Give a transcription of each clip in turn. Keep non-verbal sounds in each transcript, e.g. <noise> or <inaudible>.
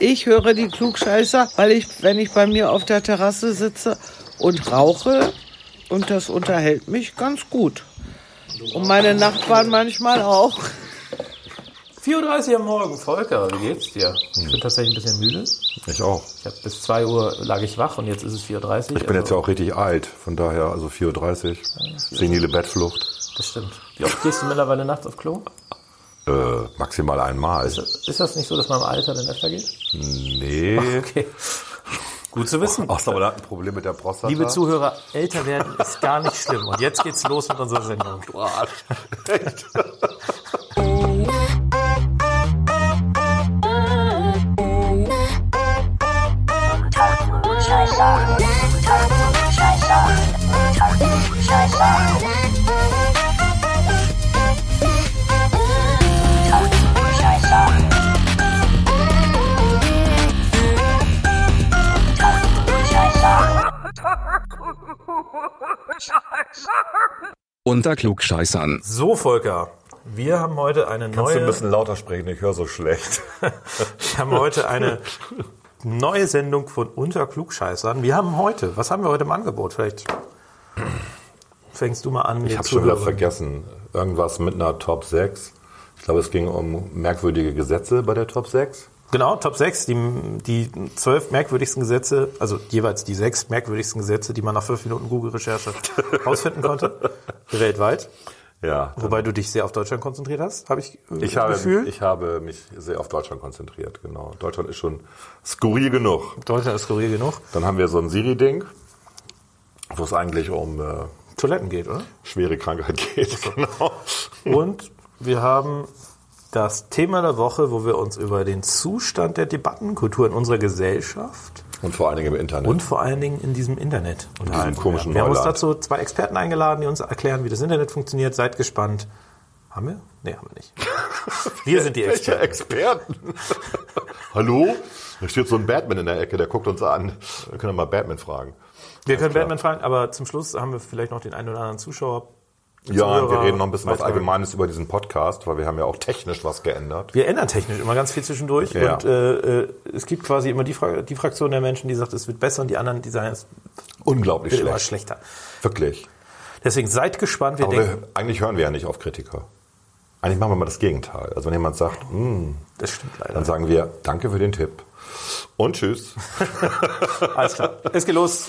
Ich höre die Klugscheißer, weil ich, wenn ich bei mir auf der Terrasse sitze und rauche, und das unterhält mich ganz gut. Und meine Nachbarn manchmal auch. 4.30 Uhr am Morgen, Volker, wie geht's dir? Ich bin tatsächlich ein bisschen müde. Ich auch. Ich hab, bis 2 Uhr lag ich wach und jetzt ist es 4.30 Uhr. Ich bin jetzt ja auch richtig alt, von daher, also 4.30 Uhr. Senile Bettflucht. Das stimmt. Wie oft gehst du mittlerweile nachts auf Klo? Äh, maximal einmal. Ist das nicht so, dass man im Alter dann öfter geht? Nee. <laughs> Okay. Gut zu wissen. Ach, aber da hat ein Problem mit der Prostata. Liebe Zuhörer, älter werden ist gar nicht schlimm. Und jetzt geht's los mit unserer Sendung. Du Arsch. <laughs> Echt? Unter Klugscheißern. So, Volker, wir haben heute eine Kannst du ein neue, bisschen lauter sprechen? Ich höre so schlecht. <laughs> wir haben heute eine neue Sendung von Unter Klugscheißern. Wir haben heute, was haben wir heute im Angebot? Vielleicht fängst du mal an. Ich habe schon wieder vergessen. Irgendwas mit einer Top 6. Ich glaube, es ging um merkwürdige Gesetze bei der Top 6. Genau, Top 6, die, die zwölf merkwürdigsten Gesetze, also jeweils die sechs merkwürdigsten Gesetze, die man nach fünf Minuten Google-Recherche <laughs> rausfinden konnte, weltweit. Ja. Wobei du dich sehr auf Deutschland konzentriert hast, habe ich, äh, Ich das habe, Gefühl. ich habe mich sehr auf Deutschland konzentriert, genau. Deutschland ist schon skurril genug. Deutschland ist skurril genug. Dann haben wir so ein Siri-Ding, wo es eigentlich um äh, Toiletten geht, oder? schwere Krankheit geht. <laughs> Genau. Und wir haben das Thema der Woche, wo wir uns über den Zustand der Debattenkultur in unserer Gesellschaft Und vor allen Dingen im Internet. und vor allen Dingen in diesem Internet unterhalten. komischen wir haben uns dazu zwei Experten eingeladen, die uns erklären, wie das Internet funktioniert. Seid gespannt. Haben wir? Nee, haben wir nicht. <laughs> Wir sind die Welche Experten. Experten? <laughs> Hallo? Da steht so ein Batman in der Ecke, der guckt uns an. Wir können mal Batman fragen. Wir können klar. Batman fragen, aber zum Schluss haben wir vielleicht noch den einen oder anderen Zuschauer. Ja, wir reden noch ein bisschen was. Allgemeines über diesen Podcast, weil wir haben ja auch technisch was geändert. Wir ändern technisch immer ganz viel zwischendurch. Ja. Und äh, äh, es gibt quasi immer die, Fra die Fraktion der Menschen, die sagt, es wird besser und die anderen, die sagen, es Unglaublich wird immer schlecht. schlechter. Wirklich. Deswegen seid gespannt. Wir Aber denken, wir, eigentlich hören wir ja nicht auf Kritiker. Eigentlich machen wir mal das Gegenteil. Also wenn jemand sagt, "Hm", das stimmt leider. dann sagen wir, danke für den Tipp. Und tschüss. <laughs> Alles klar. Es geht los.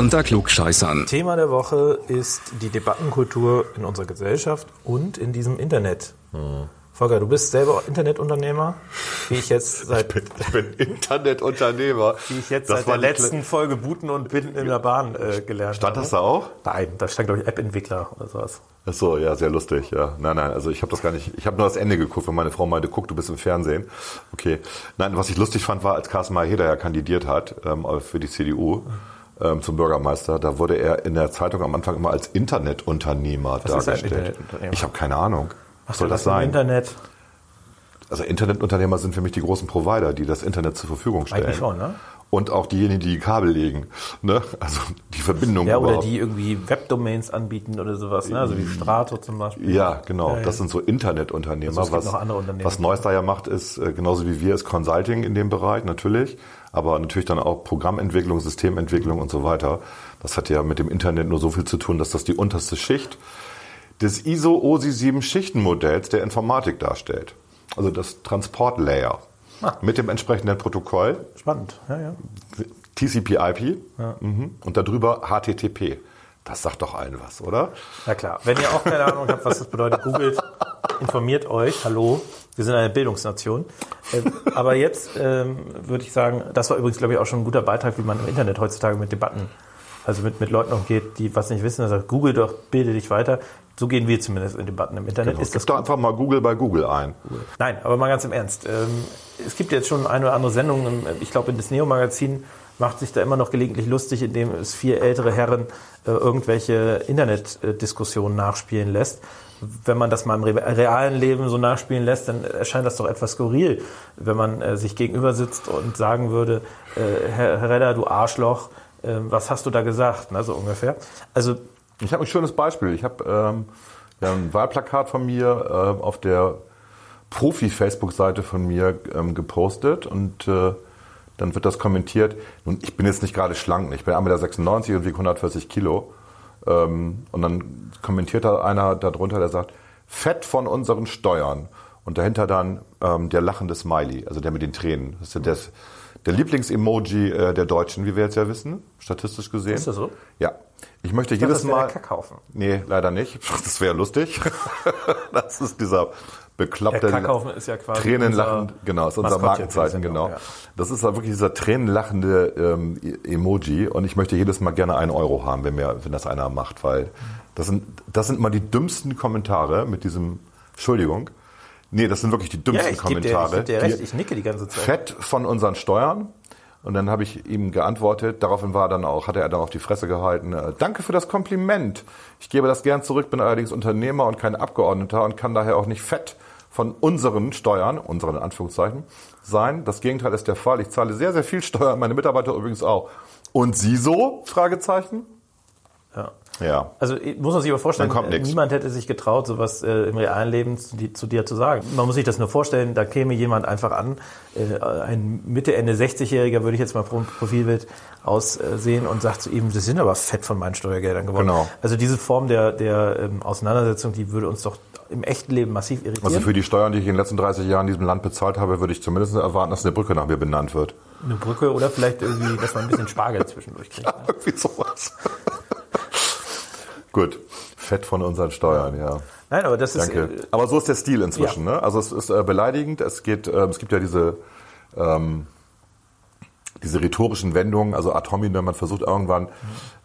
Unter Klugscheißern. Thema der Woche ist die Debattenkultur in unserer Gesellschaft und in diesem Internet. Volker, du bist selber Internetunternehmer, wie ich jetzt seit, Ich bin Internetunternehmer. wie ich jetzt Das seit der letzten Folge Booten und Binden in der Bahn äh, gelernt Stand habe. das da auch? Nein, da stand, glaube ich, App-Entwickler oder sowas. Ach so, ja, sehr lustig, ja. Nein, nein, also ich habe das gar nicht, ich habe nur das Ende geguckt, weil meine Frau meinte, guck, du bist im Fernsehen. Okay. Nein, was ich lustig fand, war, als Carsten Maheda ja kandidiert hat ähm, für die CDU ähm, zum Bürgermeister, da wurde er in der Zeitung am Anfang immer als Internetunternehmer Was dargestellt. Internetunternehmer? Ich habe keine Ahnung. Was soll das sein? Internet. Also Internetunternehmer sind für mich die großen Provider, die das Internet zur Verfügung stellen. Eigentlich schon, ne? Und auch diejenigen, die die Kabel legen. Ne? Also die Verbindung Ja, oder überhaupt. die irgendwie Webdomains anbieten oder sowas, ne? Also wie Strato zum Beispiel. Ja, genau. Das sind so Internetunternehmer. Also was, noch andere Unternehmen. was Neues da ja macht, ist, äh, genauso wie wir, ist Consulting in dem Bereich, natürlich. Aber natürlich dann auch Programmentwicklung, Systementwicklung und so weiter. Das hat ja mit dem Internet nur so viel zu tun, dass das die unterste Schicht des ISO OSI 7 Schichtenmodells der Informatik darstellt. Also das Transportlayer. Ah. Mit dem entsprechenden Protokoll, Spannend, ja, ja. TCP/IP, mhm. und darüber HTTP. Das sagt doch allen was, oder? Na klar. Wenn ihr auch keine Ahnung habt, was das bedeutet, googelt, informiert euch. Hallo, wir sind eine Bildungsnation. Äh, Aber jetzt ähm, würde ich sagen, das war übrigens, glaube ich, auch schon ein guter Beitrag, wie man im Internet heutzutage mit Debatten, also mit, mit Leuten umgeht, die was nicht wissen. Er sagt, google doch, bilde dich weiter. So gehen wir zumindest in Debatten im Internet. Genau. Ist das doch einfach mal Google bei Google ein. Nein, aber mal ganz im Ernst. Ähm, es gibt jetzt schon eine oder andere Sendung, im- ich glaube, in das Neo-Magazin macht sich da immer noch gelegentlich lustig, indem es vier ältere Herren äh, irgendwelche Internetdiskussionen nachspielen lässt. Wenn man das mal im re- realen Leben so nachspielen lässt, dann erscheint das doch etwas skurril, wenn man äh, sich gegenüber sitzt und sagen würde, äh, Herr, Redder, du Arschloch, äh, was hast du da gesagt, ne, so ungefähr. Also Ich habe ein schönes Beispiel. Ich habe ähm, ein Wahlplakat von mir äh, auf der Profi-Facebook-Seite von mir ähm, gepostet und äh, dann wird das kommentiert. Nun, ich bin jetzt nicht gerade schlank, ich bin 1,96 Meter und wiege 140 Kilo. Ähm, und dann kommentiert da einer darunter, der sagt, Fett von unseren Steuern. Und dahinter dann ähm, der lachende Smiley, also der mit den Tränen. Das ist ja das, der Lieblings-Emoji äh, der Deutschen, wie wir jetzt ja wissen, statistisch gesehen. Ist das so? Ja. Ich möchte dachte, jedes das wäre Mal. der Kackhaufen. Nee, leider nicht. <laughs> Das wäre lustig. <laughs> das ist dieser bekloppte Der Kackhaufen ist ja quasi Tränenlachend, unser genau, ist unser Markenzeichen, Sendung, genau. ja. Das ist ja wirklich dieser tränenlachende ähm, E- Emoji und ich möchte jedes Mal gerne einen Euro haben, wenn mir, wenn das einer macht, weil das sind, das sind mal die dümmsten Kommentare mit diesem, Entschuldigung. Nee, das sind wirklich die Ja, dümmsten ich gebe dir, ich Kommentare. geb dir recht, die- ich nicke die ganze Zeit. Fett von unseren Steuern. Und dann habe ich ihm geantwortet, daraufhin war dann auch, hatte er dann auf die Fresse gehalten, äh, danke für das Kompliment. Ich gebe das gern zurück, bin allerdings Unternehmer und kein Abgeordneter und kann daher auch nicht fett von unseren Steuern, unseren in Anführungszeichen, sein. Das Gegenteil ist der Fall. Ich zahle sehr, sehr viel Steuern, meine Mitarbeiter übrigens auch. Und Sie so? Fragezeichen. Ja. Ja. Also muss man sich aber vorstellen, kommt niemand hätte sich getraut, sowas äh, im realen Leben zu, di- zu dir zu sagen. Man muss sich das nur vorstellen, da käme jemand einfach an, äh, ein Mitte, Ende 60-Jähriger würde ich jetzt mal pro Profilbild aussehen und sagt zu ihm, Sie sind aber fett von meinen Steuergeldern geworden. Genau. Also diese Form der, der ähm, Auseinandersetzung, die würde uns doch im echten Leben massiv irritieren. Also für die Steuern, die ich in den letzten 30 Jahren in diesem Land bezahlt habe, würde ich zumindest erwarten, dass eine Brücke nach mir benannt wird. Eine Brücke oder vielleicht irgendwie, dass man ein bisschen Spargel zwischendurch kriegt. <laughs> Ne? Irgendwie sowas. Gut. Fett von unseren Steuern, ja. Nein, aber das ist... Danke. äh, Aber so ist der Stil inzwischen. Ne? Also es ist äh, beleidigend. Es geht, äh, es gibt ja diese ähm, diese rhetorischen Wendungen, also ad hominem, man versucht irgendwann,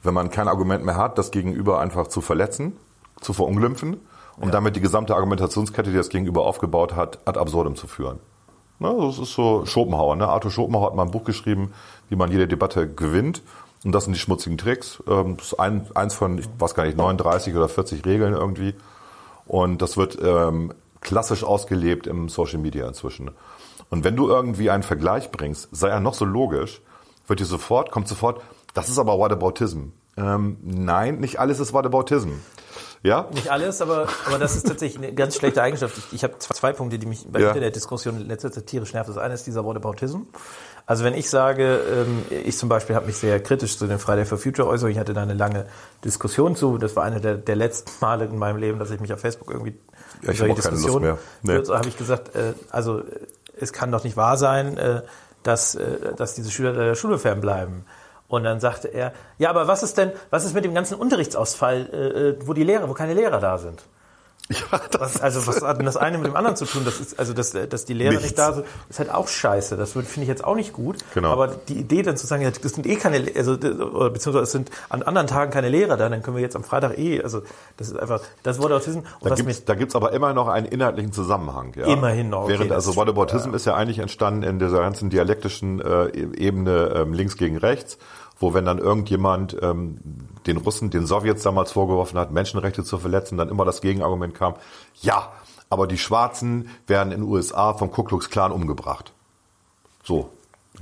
wenn man kein Argument mehr hat, das Gegenüber einfach zu verletzen, zu verunglimpfen, um damit die gesamte Argumentationskette, die das Gegenüber aufgebaut hat, ad absurdum zu führen. Ne, das ist so Schopenhauer. Ne? Arthur Schopenhauer hat mal ein Buch geschrieben, wie man jede Debatte gewinnt. Und das sind die schmutzigen Tricks. Ähm, Das ist ein, eins von, ich weiß gar nicht, 39 oder 40 Regeln irgendwie. Und das wird ähm, klassisch ausgelebt im Social Media inzwischen. Und wenn du irgendwie einen Vergleich bringst, sei er noch so logisch, wird dir sofort, kommt sofort, das ist aber Whataboutism. Ähm, nein, nicht alles ist Whataboutism. Ja? Nicht alles, aber, aber das ist tatsächlich eine ganz schlechte Eigenschaft. Ich, ich habe zwei Punkte, die mich bei Ja. Internetdiskussionen in letzter Zeit tierisch nervt. Das eine ist dieser Whataboutism. Also wenn ich sage, ähm, ich zum Beispiel habe mich sehr kritisch zu den Friday for Future äußert, ich hatte da eine lange Diskussion zu. Das war eine der, der letzten <laughs> Male in meinem Leben, dass ich mich auf Facebook irgendwie Ja, ich keine Lust mehr. Nee. So habe ich gesagt, äh, also äh, es kann doch nicht wahr sein, äh, dass, dass diese Schüler der Schule fernbleiben. Und dann sagte er, ja, aber was ist denn, was ist mit dem ganzen Unterrichtsausfall, wo die Lehrer, wo keine Lehrer da sind? Ja, das Was, also was hat denn das eine mit dem anderen zu tun? Das ist, also dass, dass die Lehrer Nichts. nicht da sind, ist halt auch scheiße. Das finde ich jetzt auch nicht gut. Genau. Aber die Idee dann zu sagen, ja, das sind eh keine, also beziehungsweise es sind an anderen Tagen keine Lehrer da, dann können wir jetzt am Freitag eh, also das ist einfach, das wurde Autism. Da gibt's, da gibt's aber immer noch einen inhaltlichen Zusammenhang. Ja. Immerhin noch, okay, Während also ist- Whataboutism ist ja eigentlich entstanden in dieser ganzen dialektischen äh, Ebene ähm, links gegen rechts, wo wenn dann irgendjemand ähm, den Russen, den Sowjets damals vorgeworfen hat, Menschenrechte zu verletzen, dann immer das Gegenargument kam, ja, aber die Schwarzen werden in den USA vom Ku Klux Klan umgebracht. So,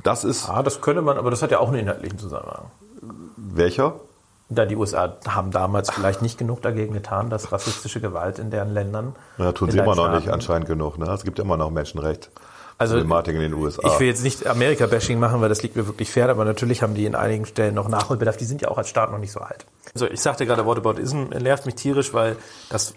das ist ah, das könnte man, aber das hat ja auch einen inhaltlichen Zusammenhang. welcher? Da die USA haben damals vielleicht nicht genug dagegen getan, dass rassistische Gewalt in deren Ländern. Ja, tun sie immer noch nicht Staaten- anscheinend genug. Ne? Es gibt immer noch Menschenrecht. Also, Problematik in den USA. Ich will jetzt nicht Amerika-Bashing machen, weil das liegt mir wirklich fern, aber natürlich haben die in einigen Stellen noch Nachholbedarf. Die sind ja auch als Staat noch nicht so alt. Also ich sagte gerade, Whataboutism nervt mich tierisch, weil das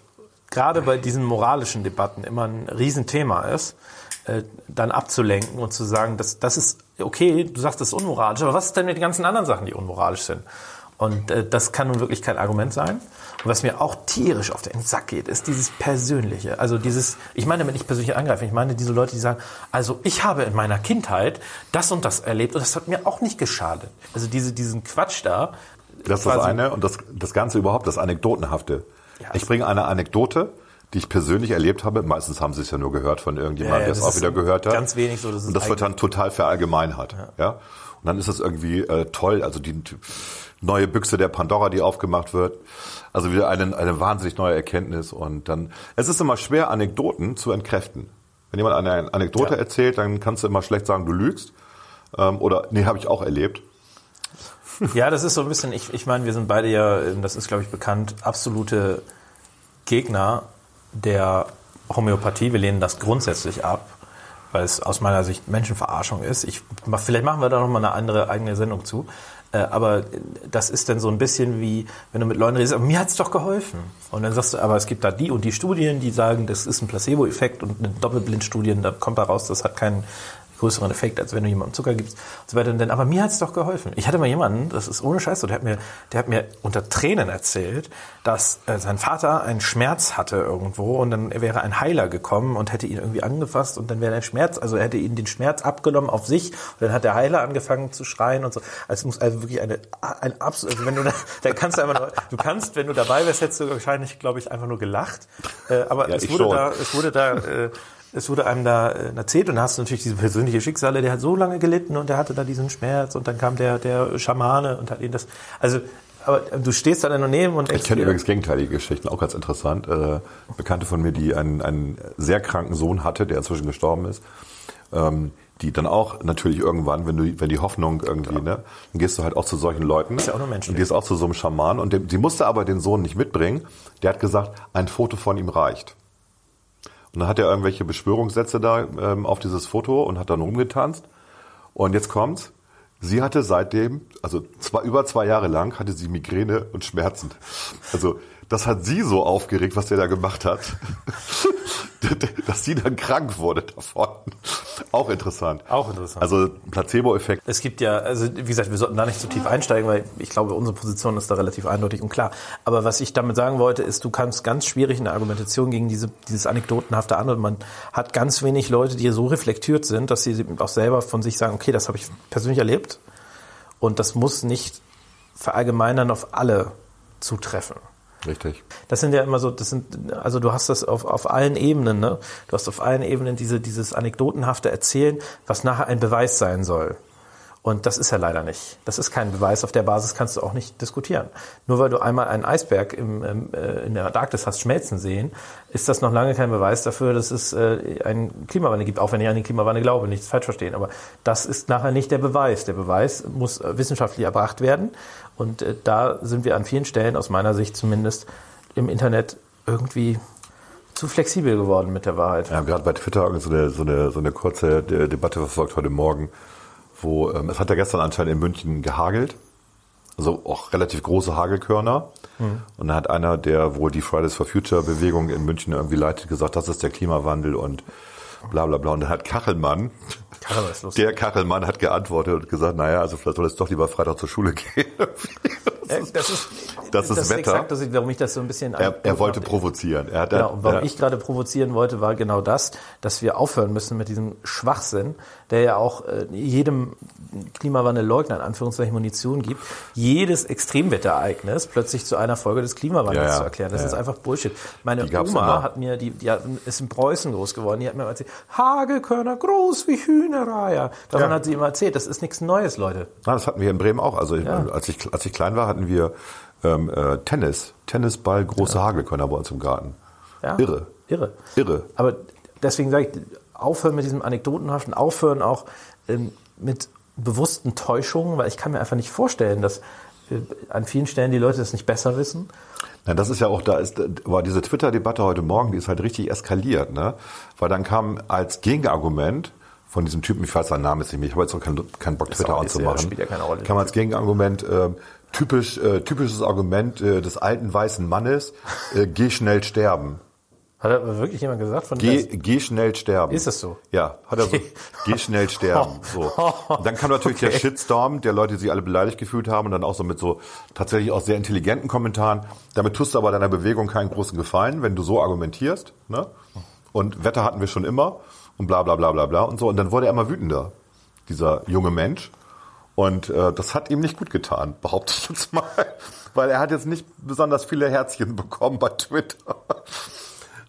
gerade bei diesen moralischen Debatten immer ein Riesenthema ist, äh, dann abzulenken und zu sagen, das, das ist okay, du sagst, das ist unmoralisch, aber was ist denn mit den ganzen anderen Sachen, die unmoralisch sind? Und äh, das kann nun wirklich kein Argument sein. Und was mir auch tierisch auf den Sack geht, ist dieses Persönliche. Also dieses, ich meine damit nicht persönlich angreifen, ich meine diese Leute, die sagen, also ich habe in meiner Kindheit das und das erlebt und das hat mir auch nicht geschadet. Also diese, diesen Quatsch da. Das ist das eine und das, das Ganze überhaupt, das Anekdotenhafte. Ich bringe eine Anekdote, die ich persönlich erlebt habe. Meistens haben sie es ja nur gehört von irgendjemandem, Ja, ja, der es das auch wieder gehört hat. ganz wenig so, das ist Und das wird dann total verallgemeinert. Ja. Und dann ist es irgendwie äh, toll. Also die neue Büchse der Pandora, die aufgemacht wird. Also wieder eine, eine wahnsinnig neue Erkenntnis. Und dann, es ist immer schwer, Anekdoten zu entkräften. Wenn jemand eine Anekdote Ja. erzählt, dann kannst du immer schlecht sagen, du lügst. Ähm, oder, nee, habe ich auch erlebt. Ja, das ist so ein bisschen, ich, ich meine, wir sind beide ja, ähm, das ist glaube ich bekannt, absolute Gegner der Homöopathie. Wir lehnen das grundsätzlich ab, weil es aus meiner Sicht Menschenverarschung ist. Ich, vielleicht machen wir da nochmal eine andere eigene Sendung zu. Äh, Aber das ist dann so ein bisschen wie, wenn du mit Leuten redest, aber mir hat's doch geholfen. Und dann sagst du, aber es gibt da die und die Studien, die sagen, das ist ein Placebo-Effekt und eine Doppelblindstudien, da kommt da raus, das hat keinen größeren Effekt, als wenn du jemandem Zucker gibst und so weiter. Und dann, aber mir hat's doch geholfen. Ich hatte mal jemanden, das ist ohne Scheiß so, der hat mir, der hat mir unter Tränen erzählt, dass äh, sein Vater einen Schmerz hatte irgendwo und dann wäre ein Heiler gekommen und hätte ihn irgendwie angefasst und dann wäre der Schmerz, also er hätte ihn den Schmerz abgenommen auf sich und dann hat der Heiler angefangen zu schreien und so. Also es muss also wirklich eine, ein absolut, also wenn du da, <laughs> da kannst du einfach nur, du kannst, wenn du dabei wärst, hättest du wahrscheinlich, glaube ich, einfach nur gelacht. Äh, aber Ja, es wurde schon. da, es wurde da, äh, es wurde einem da äh, erzählt und da hast du natürlich diese persönliche Schicksale, der hat so lange gelitten und der hatte da diesen Schmerz und dann kam der, der Schamane und hat ihn das, also, aber du stehst da dann daneben und Ich kenne übrigens gegenteilige Geschichten, auch ganz interessant. Äh, Bekannte von mir, die einen, einen sehr kranken Sohn hatte, der inzwischen gestorben ist, ähm, die dann auch natürlich irgendwann, wenn du, wenn die Hoffnung irgendwie, ne, dann gehst du halt auch zu solchen Leuten. Ist ja auch nur menschlich. Und gehst auch zu so einem Schaman und dem, sie musste aber den Sohn nicht mitbringen. Der hat gesagt, ein Foto von ihm reicht. Und dann hat er irgendwelche Beschwörungssätze da ähm, auf dieses Foto und hat dann rumgetanzt. Und jetzt kommt's. Sie hatte seitdem, also zwei, über zwei Jahre lang, hatte sie Migräne und Schmerzen. Also das hat sie so aufgeregt, was der da gemacht hat, <laughs> dass sie dann krank wurde davon. Auch interessant. Auch interessant. Also Placebo-Effekt. Es gibt ja, also wie gesagt, wir sollten da nicht zu tief einsteigen, weil ich glaube, unsere Position ist da relativ eindeutig und klar. Aber was ich damit sagen wollte, ist, du kannst ganz schwierig in der Argumentation gegen diese, dieses anekdotenhafte an und man hat ganz wenig Leute, die so reflektiert sind, dass sie auch selber von sich sagen, okay, das habe ich persönlich erlebt und das muss nicht verallgemeinern auf alle zutreffen. Richtig. Das sind ja immer so, das sind, also du hast das auf, auf allen Ebenen, ne? Du hast auf allen Ebenen diese, dieses anekdotenhafte Erzählen, was nachher ein Beweis sein soll. Und das ist ja leider nicht. Das ist kein Beweis. Auf der Basis kannst du auch nicht diskutieren. Nur weil du einmal einen Eisberg im, äh, in der Antarktis hast schmelzen sehen, ist das noch lange kein Beweis dafür, dass es äh, einen Klimawandel gibt. Auch wenn ich an den Klimawandel glaube, nichts falsch verstehen. Aber das ist nachher nicht der Beweis. Der Beweis muss äh, wissenschaftlich erbracht werden. Und äh, da sind wir an vielen Stellen, aus meiner Sicht zumindest, im Internet irgendwie zu flexibel geworden mit der Wahrheit. Ja, gerade bei Twitter so eine, so eine, so eine kurze De Debatte verfolgt heute Morgen, wo ähm, es hat ja gestern anscheinend in München gehagelt. Also auch relativ große Hagelkörner. Und da hat einer, der wohl die Fridays for Future Bewegung in München irgendwie leitet, gesagt, das ist der Klimawandel und bla bla bla. Und dann hat Kachelmann, Karneval ist lustig. der Kachelmann hat geantwortet und gesagt, naja, also vielleicht soll es doch lieber Freitag zur Schule gehen. <laughs> Äh, das ist, das ist Wetter. exakt, das ist, warum ich das so ein bisschen er, er wollte provozieren. Er hat, Genau, und warum er, ich gerade provozieren wollte, war genau das, dass wir aufhören müssen mit diesem Schwachsinn, der ja auch äh, jedem Klimawandelleugner in Anführungszeichen Munition gibt, jedes Extremwetterereignis plötzlich zu einer Folge des Klimawandels Ja, ja. zu erklären. Das Ja, ist einfach Bullshit. Meine Oma immer. hat mir, die, die hat, ist in Preußen groß geworden, die hat mir erzählt, Hagelkörner groß wie Hühnereier. Davon hat sie immer erzählt. Das ist nichts Neues, Leute. Na, das hatten wir in Bremen auch. Also ich, als, ich, als ich klein war, hatten wir ähm, äh, Tennis, Tennisball, große Hagelkörner bei uns im Garten. Irre. Irre. Irre. Aber deswegen sage ich, aufhören mit diesem Anekdotenhaften, aufhören auch ähm, mit bewussten Täuschungen, weil ich kann mir einfach nicht vorstellen, dass äh, an vielen Stellen die Leute das nicht besser wissen. Na, das ist ja auch, da ist, war diese Twitter-Debatte heute Morgen, die ist halt richtig eskaliert, ne? Weil dann kam als Gegenargument von diesem Typen, ich weiß seinen Namen jetzt nicht mehr, ich habe jetzt auch keinen, keinen Bock, Twitter anzumachen. spielt ja keine Rolle. Kam als Gegenargument, ähm, typisch, äh, typisches Argument äh, des alten weißen Mannes, äh, geh schnell sterben. Hat aber wirklich jemand gesagt von Geh, geh schnell sterben. Ist das so? Ja, hat er so. Okay. Geh schnell sterben. <laughs> So. Und dann kam natürlich der Shitstorm, der Leute, die sich alle beleidigt gefühlt haben und dann auch so mit so tatsächlich auch sehr intelligenten Kommentaren. Damit tust du aber deiner Bewegung keinen großen Gefallen, wenn du so argumentierst. Ne? Und Wetter hatten wir schon immer und bla bla bla bla bla und so. Und dann wurde er immer wütender, dieser junge Mensch. Und äh, das hat ihm nicht gut getan, behaupte ich jetzt <laughs> mal. Weil er hat jetzt nicht besonders viele Herzchen bekommen bei Twitter.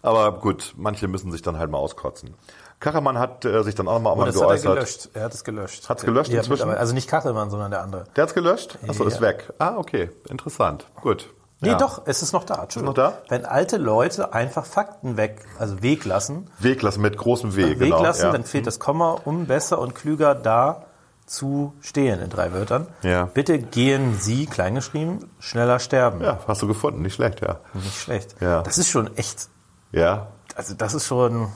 Aber gut, manche müssen sich dann halt mal auskotzen. Kachelmann hat äh, sich dann auch mal, Und mal das hat er geäußert. gelöscht. Er hat es gelöscht. Hat's gelöscht ja, inzwischen? Also nicht Kachelmann, sondern der andere. Der hat's gelöscht? Achso, Ja. ist weg. Ah, okay. Interessant. Gut. Nee, Ja. doch, es ist noch da. Entschuldigung. noch da? Wenn alte Leute einfach Fakten weg, also weglassen, Weglassen mit großem W, genau. weglassen, ja. dann fehlt das Komma, um besser und klüger da zu stehen in drei Wörtern. Ja. Bitte gehen Sie, kleingeschrieben, schneller sterben. ja, hast du gefunden. Nicht schlecht, ja. Nicht schlecht. Ja. Das ist schon echt, Ja, also das ist schon,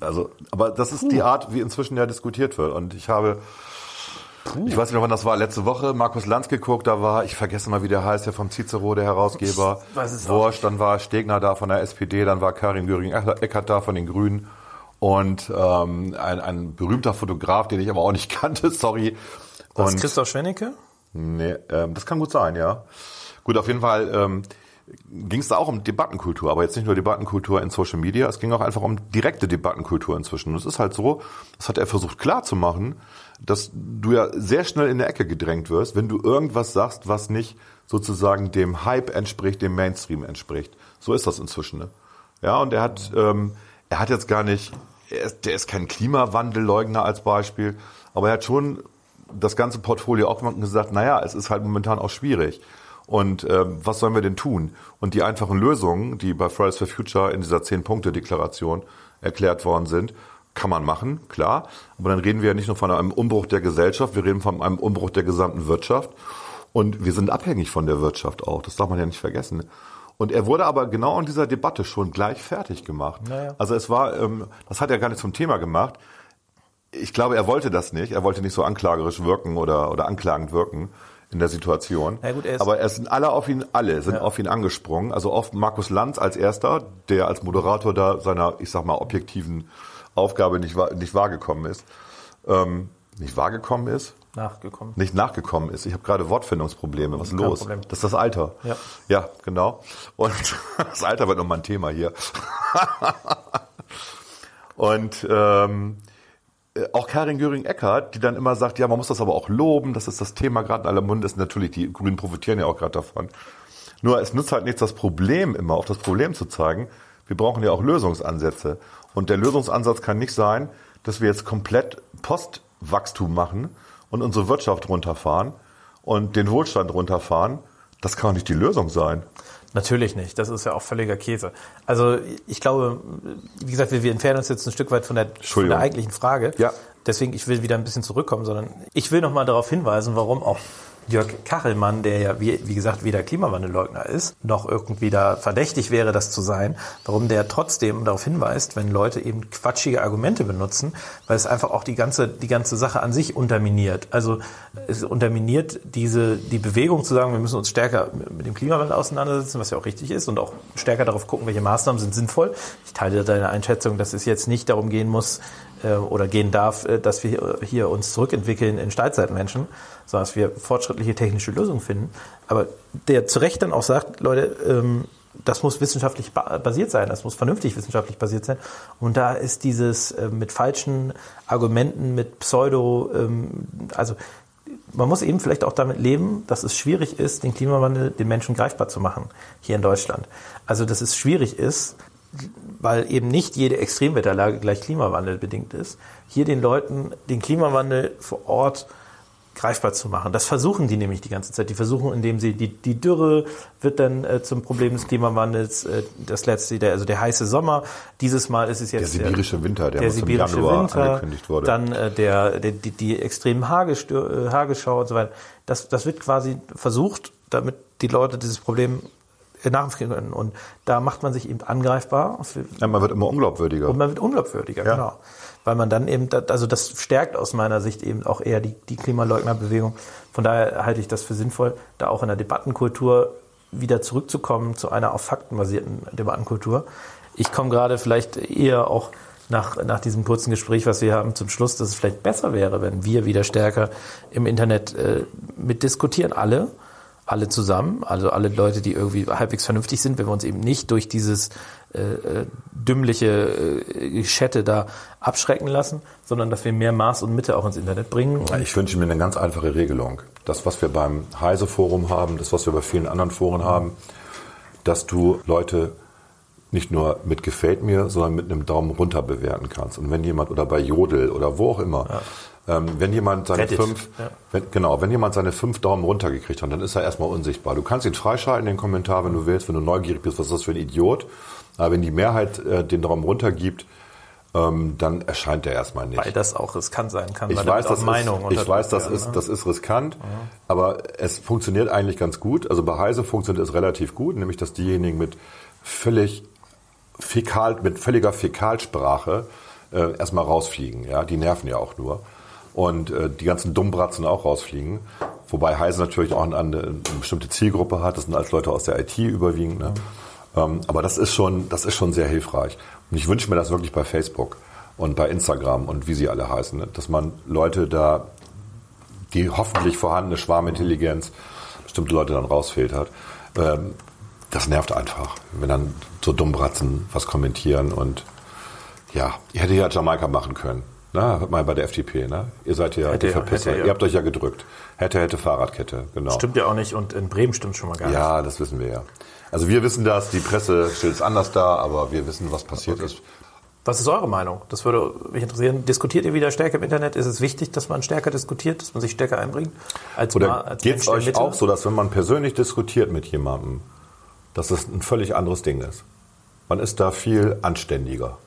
Also, aber das ist die Art, wie inzwischen ja diskutiert wird. Und ich habe, ich weiß nicht wann das war, letzte Woche, Markus Lanz geguckt, da war, ich vergesse mal, wie der heißt, der vom Cicero, der Herausgeber. Ich weiß es auch Wursch, dann war Stegner da von der SPD, dann war Karin Göring-Eckardt da von den Grünen. Und ähm, ein, ein berühmter Fotograf, den ich aber auch nicht <laughs> kannte, sorry. das Und Christoph Schwennecke? Nee, ähm, das kann gut sein, ja. Gut, auf jeden Fall ähm, ging es da auch um Debattenkultur, aber jetzt nicht nur Debattenkultur in Social Media, es ging auch einfach um direkte Debattenkultur inzwischen. Und es ist halt so, das hat er versucht klarzumachen, dass du ja sehr schnell in der Ecke gedrängt wirst, wenn du irgendwas sagst, was nicht sozusagen dem Hype entspricht, dem Mainstream entspricht. So ist das inzwischen. Ne? Ja, und er hat, ähm, er hat jetzt gar nicht, er ist, der ist kein Klimawandelleugner als Beispiel, aber er hat schon das ganze Portfolio auch gesagt, naja, es ist halt momentan auch schwierig. Und ähm, was sollen wir denn tun? Und die einfachen Lösungen, die bei Fridays for Future in dieser Zehn-Punkte-Deklaration erklärt worden sind, kann man machen, klar. Aber dann reden wir ja nicht nur von einem Umbruch der Gesellschaft, wir reden von einem Umbruch der gesamten Wirtschaft. Und wir sind abhängig von der Wirtschaft auch, das darf man ja nicht vergessen. Und er wurde aber genau in dieser Debatte schon gleich fertig gemacht. Naja. Also es war, ähm, das hat er gar nicht zum Thema gemacht. Ich glaube, er wollte das nicht. Er wollte nicht so anklagerisch wirken oder, oder anklagend wirken in der Situation. Na gut, er Aber es sind alle auf ihn, alle sind auf ihn angesprungen. Also oft Markus Lanz als erster, der als Moderator da seiner, ich sag mal, objektiven Aufgabe nicht, nicht wahrgekommen ist. Ähm, nicht wahrgekommen ist? Nachgekommen. nicht nachgekommen ist. Ich habe gerade Wortfindungsprobleme. Was ist los? Problem. Das ist das Alter. Ja. Ja, genau. Und <laughs> das Alter wird nochmal ein Thema hier. <laughs> Und ähm, äh, auch Karin Göring-Eckardt, die dann immer sagt, ja, man muss das aber auch loben, das ist das Thema gerade in aller Munde ist. Natürlich, die Grünen profitieren ja auch gerade davon. Nur es nützt halt nichts, das Problem immer auf das Problem zu zeigen. Wir brauchen ja auch Lösungsansätze. Und der Lösungsansatz kann nicht sein, dass wir jetzt komplett Postwachstum machen und unsere Wirtschaft runterfahren und den Wohlstand runterfahren. Das kann doch nicht die Lösung sein. Natürlich nicht. Das ist ja auch völliger Käse. Also ich glaube, wie gesagt, wir, wir entfernen uns jetzt ein Stück weit von der, von der eigentlichen Frage. Ja. Deswegen, ich will wieder ein bisschen zurückkommen, sondern ich will noch mal darauf hinweisen, warum auch Jörg Kachelmann, der ja, wie, wie gesagt, weder Klimawandelleugner ist, noch irgendwie da verdächtig wäre, das zu sein, warum der trotzdem darauf hinweist, wenn Leute eben quatschige Argumente benutzen, weil es einfach auch die ganze, die ganze Sache an sich unterminiert. Also es unterminiert diese, die Bewegung zu sagen, wir müssen uns stärker mit dem Klimawandel auseinandersetzen, was ja auch richtig ist, und auch stärker darauf gucken, welche Maßnahmen sind sinnvoll. Ich teile deine Einschätzung, dass es jetzt nicht darum gehen muss, oder gehen darf, äh, dass wir hier uns zurückentwickeln in Steinzeitmenschen, sondern dass wir fortschrittliche technische Lösungen finden. Aber der zu Recht dann auch sagt, Leute, ähm, das muss wissenschaftlich ba- basiert sein, das muss vernünftig wissenschaftlich basiert sein. Und da ist dieses äh, mit falschen Argumenten, mit Pseudo, ähm, also man muss eben vielleicht auch damit leben, dass es schwierig ist, den Klimawandel den Menschen greifbar zu machen hier in Deutschland. Also dass es schwierig ist, weil eben nicht jede Extremwetterlage gleich Klimawandel bedingt ist, hier den Leuten den Klimawandel vor Ort greifbar zu machen. Das versuchen die nämlich die ganze Zeit. Die versuchen, indem sie die, die Dürre wird dann äh, zum Problem des Klimawandels, äh, das letzte, der, also der heiße Sommer. Dieses Mal ist es jetzt Der sibirische Winter, der der sibirische Januar Winter, angekündigt wurde. Dann äh, der, der die, die extremen Hagestür, äh, Hagelschau und so weiter. Das, das wird quasi versucht, damit die Leute dieses Problem äh, können. Und da macht man sich eben angreifbar Ja, man wird immer unglaubwürdiger. und man wird unglaubwürdiger, Ja. genau. Weil man dann eben, also das stärkt aus meiner Sicht eben auch eher die, die Klimaleugnerbewegung. Von daher halte ich das für sinnvoll, da auch in der Debattenkultur wieder zurückzukommen zu einer auf Fakten basierten Debattenkultur. Ich komme gerade vielleicht eher auch nach, nach diesem kurzen Gespräch, was wir haben, zum Schluss, dass es vielleicht besser wäre, wenn wir wieder stärker im Internet äh, mitdiskutieren, alle. Alle zusammen, also alle Leute, die irgendwie halbwegs vernünftig sind, wenn wir uns eben nicht durch dieses äh, äh, dümmliche äh, Chatte da abschrecken lassen, sondern dass wir mehr Maß und Mitte auch ins Internet bringen. Ich wünsche mir eine ganz einfache Regelung. Das, was wir beim Heise-Forum haben, das, was wir bei vielen anderen Foren haben, dass du Leute nicht nur mit gefällt mir, sondern mit einem Daumen runter bewerten kannst. Und wenn jemand oder bei Jodel oder wo auch immer, ähm, wenn jemand seine Reddit, fünf, ja. wenn, genau, wenn jemand seine fünf Daumen runter gekriegt hat, dann ist er erstmal unsichtbar. Du kannst ihn freischalten, den Kommentar, wenn du willst, wenn du neugierig bist, was ist das für ein Idiot. Aber wenn die Mehrheit äh, den Daumen runter gibt, ähm, dann erscheint er erstmal nicht. Weil das auch riskant sein kann, Ich weiß, das auch Meinungen ist, ich weiß, das ist, das ist riskant, aber es funktioniert eigentlich ganz gut. Also bei Heise funktioniert es relativ gut, nämlich dass diejenigen mit völlig fäkal, mit völliger Fäkalsprache äh, erstmal rausfliegen. Ja, die nerven ja auch nur. Und äh, die ganzen Dummbratzen auch rausfliegen. Wobei Heise natürlich auch eine, eine, bestimmte Zielgruppe hat. Das sind als Leute aus der IT überwiegend. Ne? Ähm, aber das ist schon, das ist schon sehr hilfreich. Und ich wünsche mir das wirklich bei Facebook und bei Instagram und wie sie alle heißen, ne? dass man Leute da die hoffentlich vorhandene Schwarmintelligenz bestimmte Leute dann rausfiltert. Ähm, das nervt einfach, wenn dann so Dummbratzen was kommentieren und ja, ihr hättet ja Jamaika machen können. Na, hört mal bei der FDP, ne? Ihr seid ja Hätte die ja, Verpisser. hätte ja. Ihr habt euch ja gedrückt. Hätte, hätte Fahrradkette, genau. Stimmt ja auch nicht und in Bremen stimmt schon mal gar nicht. Ja, das wissen wir ja. Also wir wissen das, die Presse stellt es anders dar, aber wir wissen, was passiert ist. Was ist eure Meinung? Das würde mich interessieren. Diskutiert ihr wieder stärker im Internet? Ist es wichtig, dass man stärker diskutiert, dass man sich stärker einbringt? Als Oder geht es euch Mitte? auch so, dass wenn man persönlich diskutiert mit jemandem, dass es ein völlig anderes Ding ist? Man ist da viel anständiger.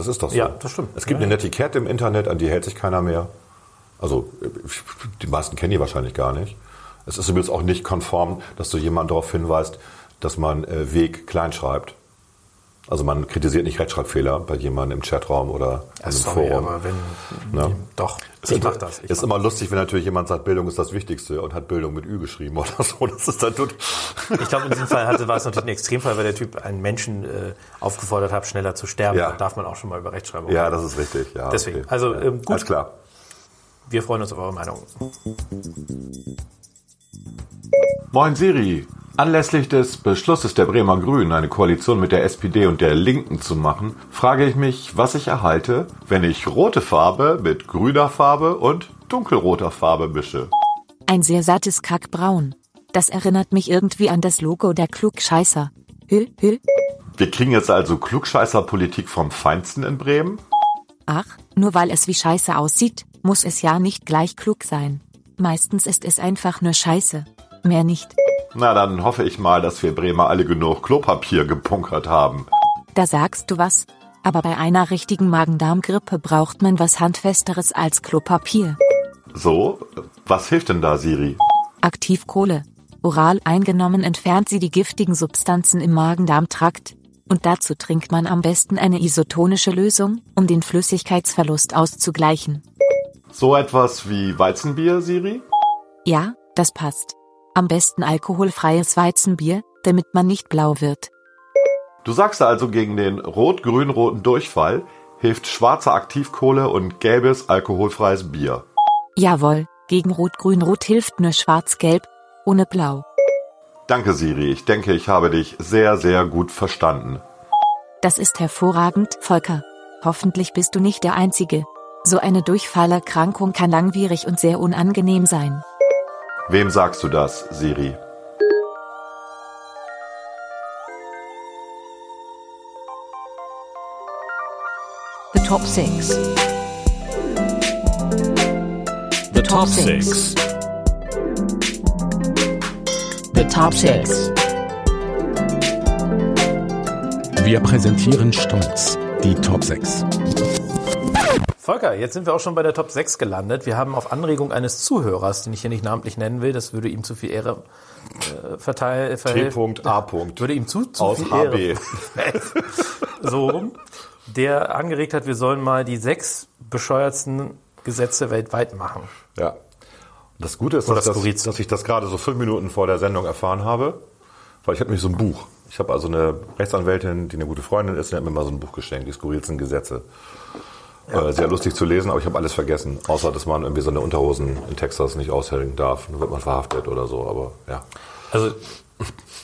Das ist doch so. Ja, das stimmt. Es gibt Ja, eine Netiquette im Internet, an die hält sich keiner mehr. Also die meisten kennen die wahrscheinlich gar nicht. Es ist übrigens auch nicht konform, dass du jemanden darauf hinweist, dass man äh, Weg klein schreibt. Also man kritisiert nicht Rechtschreibfehler bei jemandem im Chatraum oder Ja, einem sorry, Forum. aber wenn, Ne? doch, Es ich ist, mach das. Ich ist mach immer lustig, wenn natürlich jemand sagt, Bildung ist das Wichtigste und hat Bildung mit Ü geschrieben oder <laughs> so. Das ist dann tut. Ich glaube, in diesem Fall hatte, war es natürlich ein Extremfall, weil der Typ einen Menschen äh, aufgefordert hat, schneller zu sterben. Ja. Da darf man auch schon mal über Rechtschreibung Ja, reden. das ist richtig. Ja, Deswegen, okay. also, ähm, gut. Alles klar. Wir freuen uns auf eure Meinung. Moin Siri. Anlässlich des Beschlusses der Bremer Grünen, eine Koalition mit der SPD und der Linken zu machen, frage ich mich, was ich erhalte, wenn ich rote Farbe mit grüner Farbe und dunkelroter Farbe mische. Ein sehr sattes Kackbraun. Das erinnert mich irgendwie an das Logo der Klugscheißer. Hü, hü. Wir kriegen jetzt also Klugscheißer-Politik vom Feinsten in Bremen? Ach, nur weil es wie Scheiße aussieht, muss es ja nicht gleich klug sein. Meistens ist es einfach nur Scheiße. Mehr nicht. Na, dann hoffe ich mal, dass wir Bremer alle genug Klopapier gebunkert haben. Da sagst du was. Aber bei einer richtigen Magen-Darm-Grippe braucht man was Handfesteres als Klopapier. So, was hilft denn da, Siri? Aktivkohle. Oral eingenommen entfernt sie die giftigen Substanzen im Magen-Darm-Trakt. Und dazu trinkt man am besten eine isotonische Lösung, um den Flüssigkeitsverlust auszugleichen. So etwas wie Weizenbier, Siri? Ja, das passt. Am besten alkoholfreies Weizenbier, damit man nicht blau wird. Du sagst also, gegen den rot-grün-roten Durchfall hilft schwarze Aktivkohle und gelbes alkoholfreies Bier. Jawohl, gegen Rot-Grün-Rot hilft nur Schwarz-Gelb, ohne Blau. Danke, Siri. Ich denke, ich habe dich sehr, sehr gut verstanden. Das ist hervorragend, Volker. Hoffentlich bist du nicht der Einzige. So eine Durchfallerkrankung kann langwierig und sehr unangenehm sein. Wem sagst du das, Siri? The top six. The top six. The top six. Wir präsentieren stolz die Top 6. Volker, jetzt sind wir auch schon bei der Top 6 gelandet. Wir haben auf Anregung eines Zuhörers, den ich hier nicht namentlich nennen will, das würde ihm zu viel Ehre äh, verteilen. T.A. <laughs> Würde ihm zu, zu aus viel HB. Ehre <laughs> so rum, der angeregt hat, wir sollen mal die sechs bescheuertsten Gesetze weltweit machen. Ja. Das Gute ist, dass, das, dass ich das gerade so fünf Minuten vor der Sendung erfahren habe, weil ich hatte nämlich so ein Buch. Ich habe also eine Rechtsanwältin, die eine gute Freundin ist, die hat mir mal so ein Buch geschenkt, die skurrilsten Gesetze. Äh, sehr lustig zu lesen, aber ich habe alles vergessen. Außer, dass man irgendwie so eine Unterhosen in Texas nicht aushängen darf. Dann wird man verhaftet oder so, aber ja. Also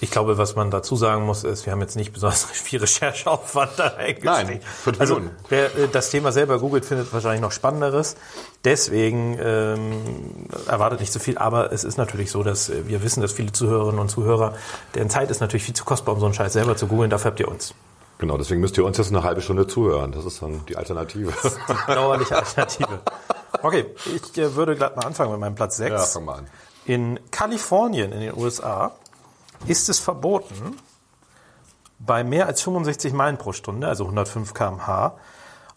ich glaube, was man dazu sagen muss, ist, wir haben jetzt nicht besonders <laughs> viel Rechercheaufwand da reingesteckt. Nein, fünf also Minuten. wer äh, das Thema selber googelt, findet wahrscheinlich noch Spannenderes. Deswegen ähm, erwartet nicht so viel, aber es ist natürlich so, dass äh, wir wissen, dass viele Zuhörerinnen und Zuhörer, deren Zeit ist natürlich viel zu kostbar, um so einen Scheiß selber zu googeln, dafür habt ihr uns. Genau, deswegen müsst ihr uns jetzt eine halbe Stunde zuhören. Das ist dann die Alternative. Die dauerliche Alternative. Okay, ich äh, würde glatt mal anfangen mit meinem Platz 6. Ja, fang mal an. In Kalifornien in den USA ist es verboten, bei mehr als 65 Meilen pro Stunde, also 105 km/h,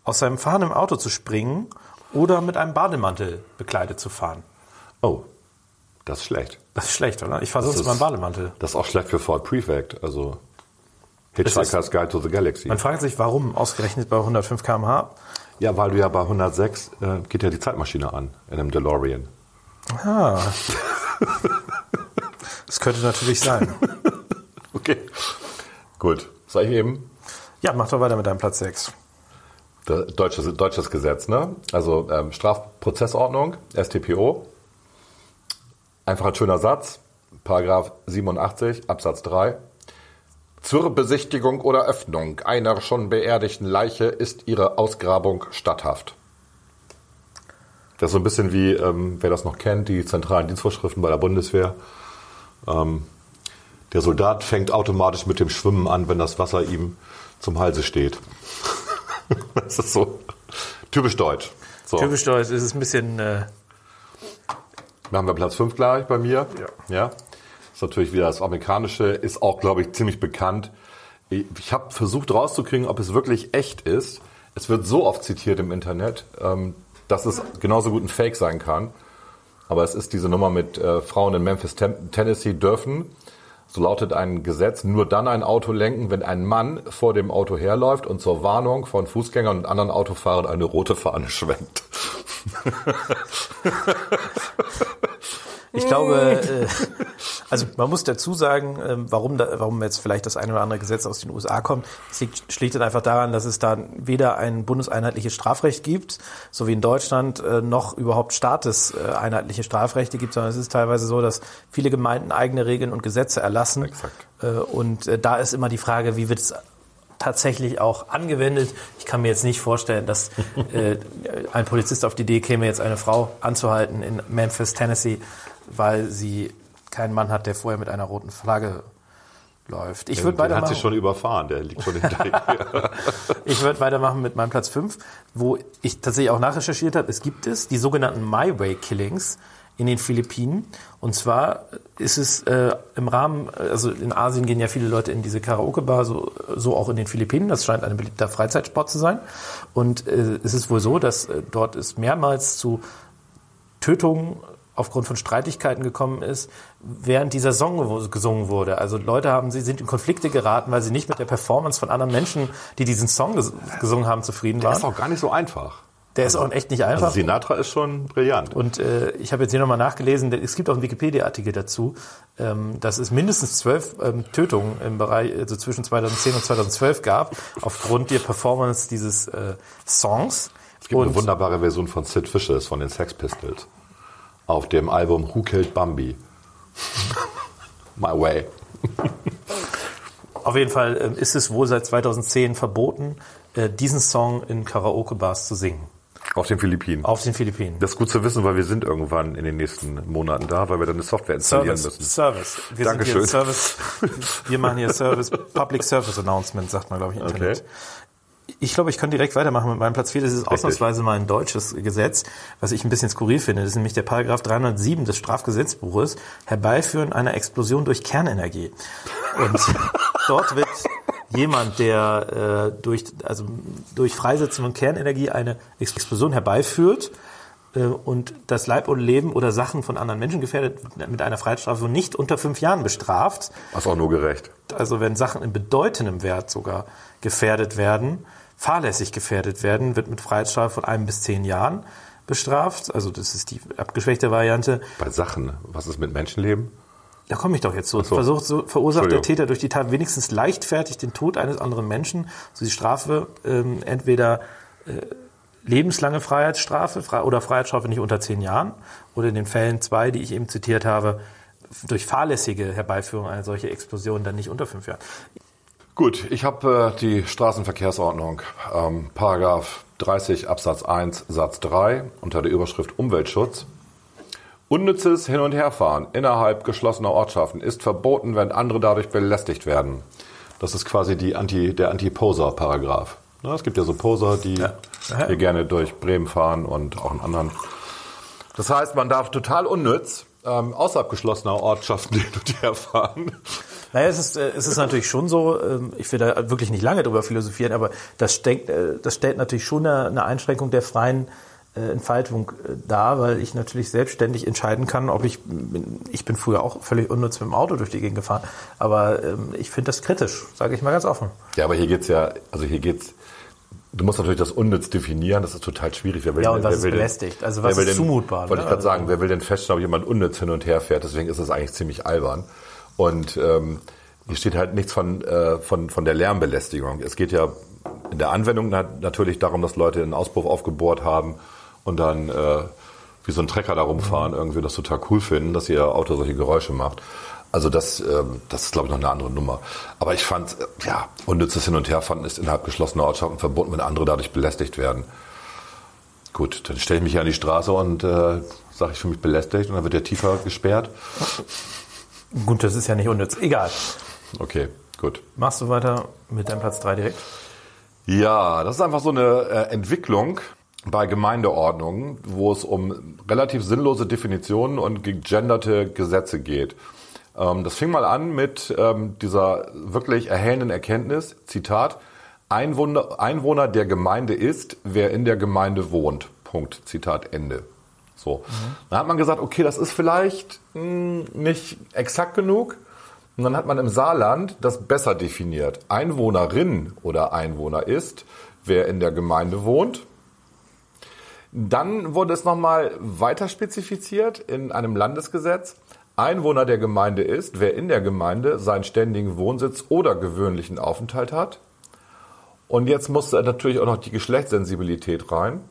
aus seinem fahrenden Auto zu springen oder mit einem Bademantel bekleidet zu fahren. Oh, das ist schlecht. Das ist schlecht, oder? Ich fahre sonst ist- mit meinem Bademantel. Das ist auch schlecht für Ford Prefect, also Hitchhiker's Guide to the Galaxy. Man fragt sich, warum ausgerechnet bei 105 km/h? Ja, weil du ja bei 106 äh, geht ja die Zeitmaschine an in einem DeLorean. Ah. <laughs> Das könnte natürlich sein. <laughs> Okay. Gut. Soll ich eben? Ja, mach doch weiter mit deinem Platz 6. Da- Deutsches, deutsches Gesetz, ne? Also ähm, Strafprozessordnung, StPO. Einfach ein schöner Satz. Paragraph 87 Absatz 3. Zur Besichtigung oder Öffnung einer schon beerdigten Leiche ist ihre Ausgrabung statthaft. Das ist so ein bisschen wie, ähm, wer das noch kennt, die zentralen Dienstvorschriften bei der Bundeswehr. Ähm, der Soldat fängt automatisch mit dem Schwimmen an, wenn das Wasser ihm zum Halse steht. <laughs> das ist so typisch deutsch. So, Typisch deutsch ist es ein bisschen. Äh, dann haben wir Platz 5 gleich bei mir. Ja. ja. Ist natürlich wieder das Amerikanische, ist auch, glaube ich, ziemlich bekannt. Ich, habe versucht rauszukriegen, ob es wirklich echt ist. Es wird so oft zitiert im Internet, ähm, dass es genauso gut ein Fake sein kann. Aber es ist diese Nummer mit äh, Frauen in Memphis, Tennessee dürfen, so lautet ein Gesetz, nur dann ein Auto lenken, wenn ein Mann vor dem Auto herläuft und zur Warnung von Fußgängern und anderen Autofahrern eine rote Fahne schwenkt. <laughs> Ich glaube, äh, also man muss dazu sagen, ähm, warum, da, warum jetzt vielleicht das eine oder andere Gesetz aus den USA kommt. Es liegt schlicht und einfach daran, dass es da weder ein bundeseinheitliches Strafrecht gibt, so wie in Deutschland, äh, noch überhaupt staateseinheitliche Strafrechte gibt, sondern es ist teilweise so, dass viele Gemeinden eigene Regeln und Gesetze erlassen. Exakt. Äh, Und äh, da ist immer die Frage, wie wird es tatsächlich auch angewendet. Ich kann mir jetzt nicht vorstellen, dass äh, ein Polizist auf die Idee käme, jetzt eine Frau anzuhalten in Memphis, Tennessee, weil sie keinen Mann hat, der vorher mit einer roten Flagge läuft. Ich würde Der hat weitermachen. sich schon überfahren, der liegt schon hinter dir. <laughs> Ich würde weitermachen mit meinem Platz 5, wo ich tatsächlich auch nachrecherchiert habe. Es gibt es die sogenannten My Way Killings in den Philippinen. Und zwar ist es äh, im Rahmen, also in Asien gehen ja viele Leute in diese Karaoke-Bar, so, so auch in den Philippinen. Das scheint ein beliebter Freizeitsport zu sein. Und äh, es ist wohl so, dass äh, dort es mehrmals zu Tötungen aufgrund von Streitigkeiten gekommen ist, während dieser Song gesungen wurde. Also Leute haben, sie sind in Konflikte geraten, weil sie nicht mit der Performance von anderen Menschen, die diesen Song ges gesungen haben, zufrieden Das waren. ist auch gar nicht so einfach. Der ist auch echt nicht einfach. Also Sinatra ist schon brillant. Und äh, ich habe jetzt hier nochmal nachgelesen, es gibt auch einen Wikipedia-Artikel dazu, ähm, dass es mindestens zwölf ähm, Tötungen im Bereich, also zwischen 2010 und 2012 gab, aufgrund der Performance dieses äh, Songs. Es gibt eine wunderbare Version von Sid Vicious von den Sex Pistols auf dem Album Who Killed Bambi. My Way. Auf jeden Fall ähm, ist es wohl seit 2010 verboten, äh, diesen Song in Karaoke-Bars zu singen. Auf den Philippinen. Auf den Philippinen. Das ist gut zu wissen, weil wir sind irgendwann in den nächsten Monaten da, weil wir dann eine Software installieren Service. müssen. Service. Wir Dankeschön. sind hier Service. Wir machen hier Service, <laughs> Public Service Announcement, sagt man, glaube ich, im Internet. Okay. Ich glaube, ich kann direkt weitermachen mit meinem Platz 4. Das ist ausnahmsweise mal ein deutsches Gesetz, was ich ein bisschen skurril finde. Das ist nämlich der Paragraph 307 des Strafgesetzbuches, Herbeiführen einer Explosion durch Kernenergie. Und <laughs> dort wird jemand, der äh, durch, also durch Freisetzung von Kernenergie eine Explosion herbeiführt, äh, und das Leib und Leben oder Sachen von anderen Menschen gefährdet, mit einer Freiheitsstrafe nicht unter fünf Jahren bestraft. Ist auch nur gerecht. Also wenn Sachen in bedeutendem Wert sogar gefährdet werden, fahrlässig gefährdet werden, wird mit Freiheitsstrafe von einem bis zehn Jahren bestraft. Also das ist die abgeschwächte Variante. Bei Sachen, was ist mit Menschenleben? Da komme ich doch jetzt zu. so. Versucht, so verursacht der. Täter durch die Tat wenigstens leichtfertig den Tod eines anderen Menschen, so die Strafe ähm, entweder äh, lebenslange Freiheitsstrafe Fre- oder Freiheitsstrafe nicht unter zehn Jahren oder in den Fällen zwei, die ich eben zitiert habe, durch fahrlässige Herbeiführung einer solchen Explosion dann nicht unter fünf Jahren. Gut, ich habe äh, die Straßenverkehrsordnung, ähm, Paragraph 30 Absatz 1 Satz 3 unter der Überschrift Umweltschutz. Unnützes Hin- und Herfahren innerhalb geschlossener Ortschaften ist verboten, wenn andere dadurch belästigt werden. Das ist quasi die Anti, der Anti-Poser-Paragraph. Ne, Es gibt ja so Poser, die hier gerne durch Bremen fahren und auch in anderen. Das heißt, man darf total unnütz ähm, außerhalb geschlossener Ortschaften <laughs> hin und her fahren. Naja, es ist, äh, es ist natürlich schon so, ähm, ich will da wirklich nicht lange drüber philosophieren, aber das, stellt, äh, das stellt natürlich schon eine, Einschränkung der freien äh, Entfaltung dar, weil ich natürlich selbstständig entscheiden kann, ob ich, ich bin früher auch völlig unnütz mit dem Auto durch die Gegend gefahren, aber ähm, ich finde das kritisch, sage ich mal ganz offen. Ja, aber hier geht's ja, also hier geht's. Du musst natürlich das unnütz definieren, das ist total schwierig. Wer will Ja, und was wer ist belästigt? Also was ist denn- zumutbar, Wollte ne? ich gerade Also- sagen, wer will denn feststellen, ob jemand unnütz hin und her fährt? Deswegen ist es eigentlich ziemlich albern. Und ähm, hier steht halt nichts von, äh, von, von der Lärmbelästigung. Es geht ja in der Anwendung nat- natürlich darum, dass Leute einen Auspuff aufgebohrt haben und dann äh, wie so ein Trecker da rumfahren, irgendwie das total cool finden, dass ihr Auto solche Geräusche macht. Also das, ähm, das ist, glaube ich, noch eine andere Nummer. Aber ich fand, äh, ja, unnützes Hin- und Herfahren ist innerhalb geschlossener Ortschaften verboten, wenn andere dadurch belästigt werden. Gut, dann stelle ich mich hier an die Straße und äh, sage, ich fühle mich belästigt und dann wird der tiefer gesperrt. Gut, das ist ja nicht unnütz. Egal. Okay, gut. Machst du weiter mit deinem Platz 3 direkt? Ja, das ist einfach so eine äh, Entwicklung bei Gemeindeordnungen, wo es um relativ sinnlose Definitionen und gegenderte Gesetze geht. Ähm, das fing mal an mit ähm, dieser wirklich erhellenden Erkenntnis, Zitat, Einwohner, Einwohner der Gemeinde ist, wer in der Gemeinde wohnt. Punkt. Zitat Ende. So. Dann hat man gesagt, okay, das ist vielleicht mh, nicht exakt genug. Und dann hat man im Saarland das besser definiert. Einwohnerin oder Einwohner ist, wer in der Gemeinde wohnt. Dann wurde es nochmal weiter spezifiziert in einem Landesgesetz. Einwohner der Gemeinde ist, wer in der Gemeinde seinen ständigen Wohnsitz oder gewöhnlichen Aufenthalt hat. Und jetzt musste natürlich auch noch die Geschlechtssensibilität rein.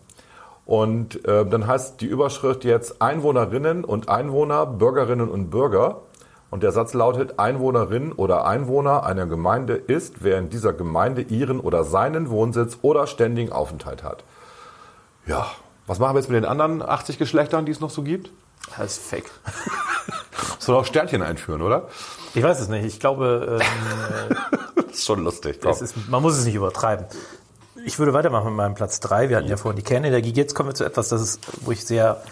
Und äh, dann heißt die Überschrift jetzt Einwohnerinnen und Einwohner, Bürgerinnen und Bürger. Und der Satz lautet, Einwohnerin oder Einwohner einer Gemeinde ist, wer in dieser Gemeinde ihren oder seinen Wohnsitz oder ständigen Aufenthalt hat. Ja, was machen wir jetzt mit den anderen 80 Geschlechtern, die es noch so gibt? Das ist fake. <laughs> Soll auch Sternchen einführen, oder? Ich weiß es nicht. Ich glaube, ähm, <laughs> Das ist schon lustig. Ist, man muss es nicht übertreiben. Ich würde weitermachen mit meinem Platz 3. Wir hatten ja vorhin die Kernenergie. Jetzt kommen wir zu etwas, das ist, wo ich sehr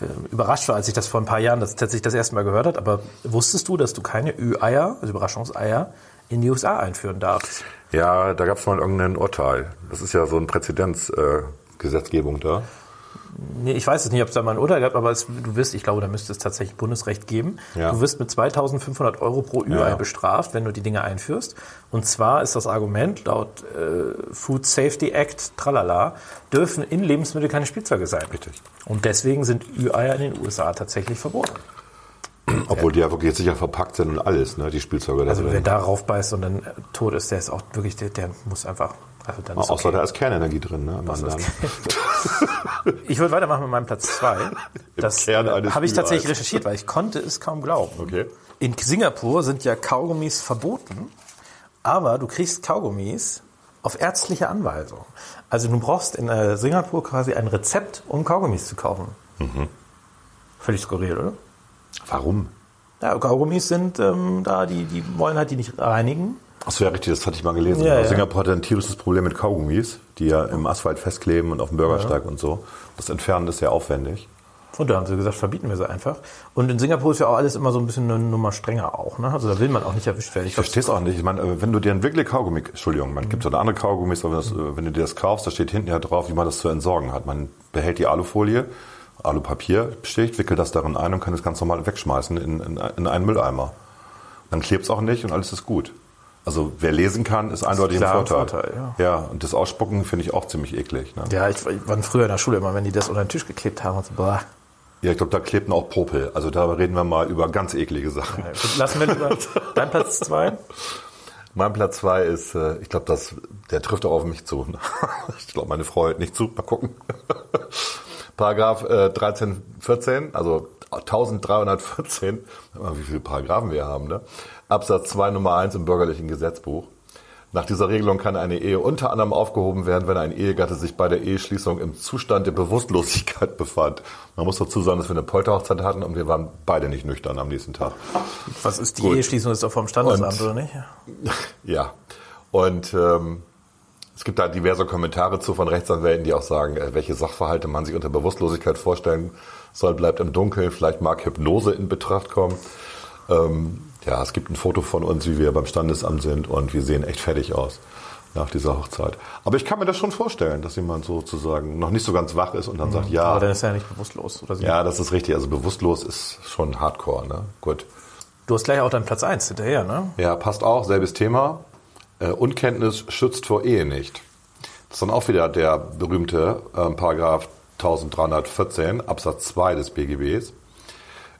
äh, überrascht war, als ich das vor ein paar Jahren das tatsächlich das erste Mal gehört habe. Aber wusstest du, dass du keine Ü-Eier, also Überraschungseier, in die USA einführen darfst? Ja, da gab es mal irgendein Urteil. Das ist ja so ein Präzedenzgesetzgebung äh, da. Nee, ich weiß es nicht, ob es da mal ein Urteil gab, aber es, du wirst, ich glaube, da müsste es tatsächlich Bundesrecht geben. Ja. Du wirst mit 2500 Euro pro Ü-Ei Ja. bestraft, wenn du die Dinge einführst. Und zwar ist das Argument laut äh, Food Safety Act, tralala, dürfen in Lebensmittel keine Spielzeuge sein. Richtig. Und deswegen sind Ü-Eier in den USA tatsächlich verboten. Obwohl die ja wirklich jetzt sicher verpackt sind und alles, ne, die Spielzeuge da Also wer da raufbeißt und dann äh, tot ist, der ist auch wirklich, der, der muss einfach, also dann ist Außer okay. da ist Kernenergie drin, ne? im anderen. <laughs> Ich würde weitermachen mit meinem Platz zwei. Das Kern äh, habe ich tatsächlich recherchiert, weil ich konnte es kaum glauben. Okay. In Singapur sind ja Kaugummis verboten, aber du kriegst Kaugummis auf ärztliche Anweisung. Also du brauchst in äh, Singapur quasi ein Rezept, um Kaugummis zu kaufen. Mhm. Völlig skurril, oder? Warum? Ja, Kaugummis sind ähm, da, die, die wollen halt die nicht reinigen. Achso, ja, richtig, das hatte ich mal gelesen. Ja, ja. Singapur hatte ein tierisches Problem mit Kaugummis, die ja im Asphalt festkleben und auf dem Bürgersteig und so. Das Entfernen ist sehr aufwendig. Und da haben sie gesagt, verbieten wir sie einfach. Und in Singapur ist ja auch alles immer so ein bisschen eine Nummer strenger auch. Ne? Also da will man auch nicht erwischt werden. Ich verstehe es auch nicht. Ich meine, äh, wenn du dir ein wirklich Kaugummi, Entschuldigung, man gibt so eine andere Kaugummis, aber das, äh, wenn du dir das kaufst, da steht hinten ja drauf, wie man das zu entsorgen hat. Man behält die Alufolie, Alupapier besticht, wickelt das darin ein und kann es ganz normal wegschmeißen in, in, in einen Mülleimer. Dann klebt es auch nicht und alles ist gut. Also wer lesen kann, ist eindeutig ein klar ein Vorteil. Vorteil, ja. und das Ausspucken finde ich auch ziemlich eklig. Ne? Ja, ich, ich war früher in der Schule immer, wenn die das unter den Tisch geklebt haben. Und so, boah. Ja, ich glaube, da klebten auch Popel. Also da reden wir mal über ganz eklige Sachen. Gut, Lassen wir lieber <laughs> dein Platz zwei. Mein Platz zwei ist, äh, ich glaube, das, der trifft auch auf mich zu. <laughs> ich glaube, meine Frau hört nicht zu. Mal gucken. <laughs> Paragraph äh, 13, 14, also 1314, wie viele Paragraphen wir haben, ne? Absatz 2 Nummer 1 im bürgerlichen Gesetzbuch. Nach dieser Regelung kann eine Ehe unter anderem aufgehoben werden, wenn ein Ehegatte sich bei der Eheschließung im Zustand der Bewusstlosigkeit <laughs> befand. Man muss dazu sagen, dass wir eine Polterhochzeit hatten und wir waren beide nicht nüchtern am nächsten Tag. Was ist die Gut. Eheschließung? Ist doch vom Standesamt, Und- oder nicht? <laughs> Ja. Und ähm, es gibt da diverse Kommentare zu von Rechtsanwälten, die auch sagen, äh, welche Sachverhalte man sich unter Bewusstlosigkeit vorstellen soll, bleibt im Dunkeln. Vielleicht mag Hypnose in Betracht kommen. Ähm, ja, es gibt ein Foto von uns, wie wir beim Standesamt sind und wir sehen echt fertig aus nach dieser Hochzeit. Aber ich kann mir das schon vorstellen, dass jemand sozusagen noch nicht so ganz wach ist und dann sagt, ja, Aber dann ist er ja nicht bewusstlos. Oder ja, das ist richtig. Also bewusstlos ist schon Hardcore, ne? Gut. Du hast gleich auch deinen Platz 1 hinterher, ne? Ja, passt auch, selbes Thema. Äh, Unkenntnis schützt vor Ehe nicht. Das ist dann auch wieder der berühmte ähm, Paragraph 1314 Absatz 2 des BGBs.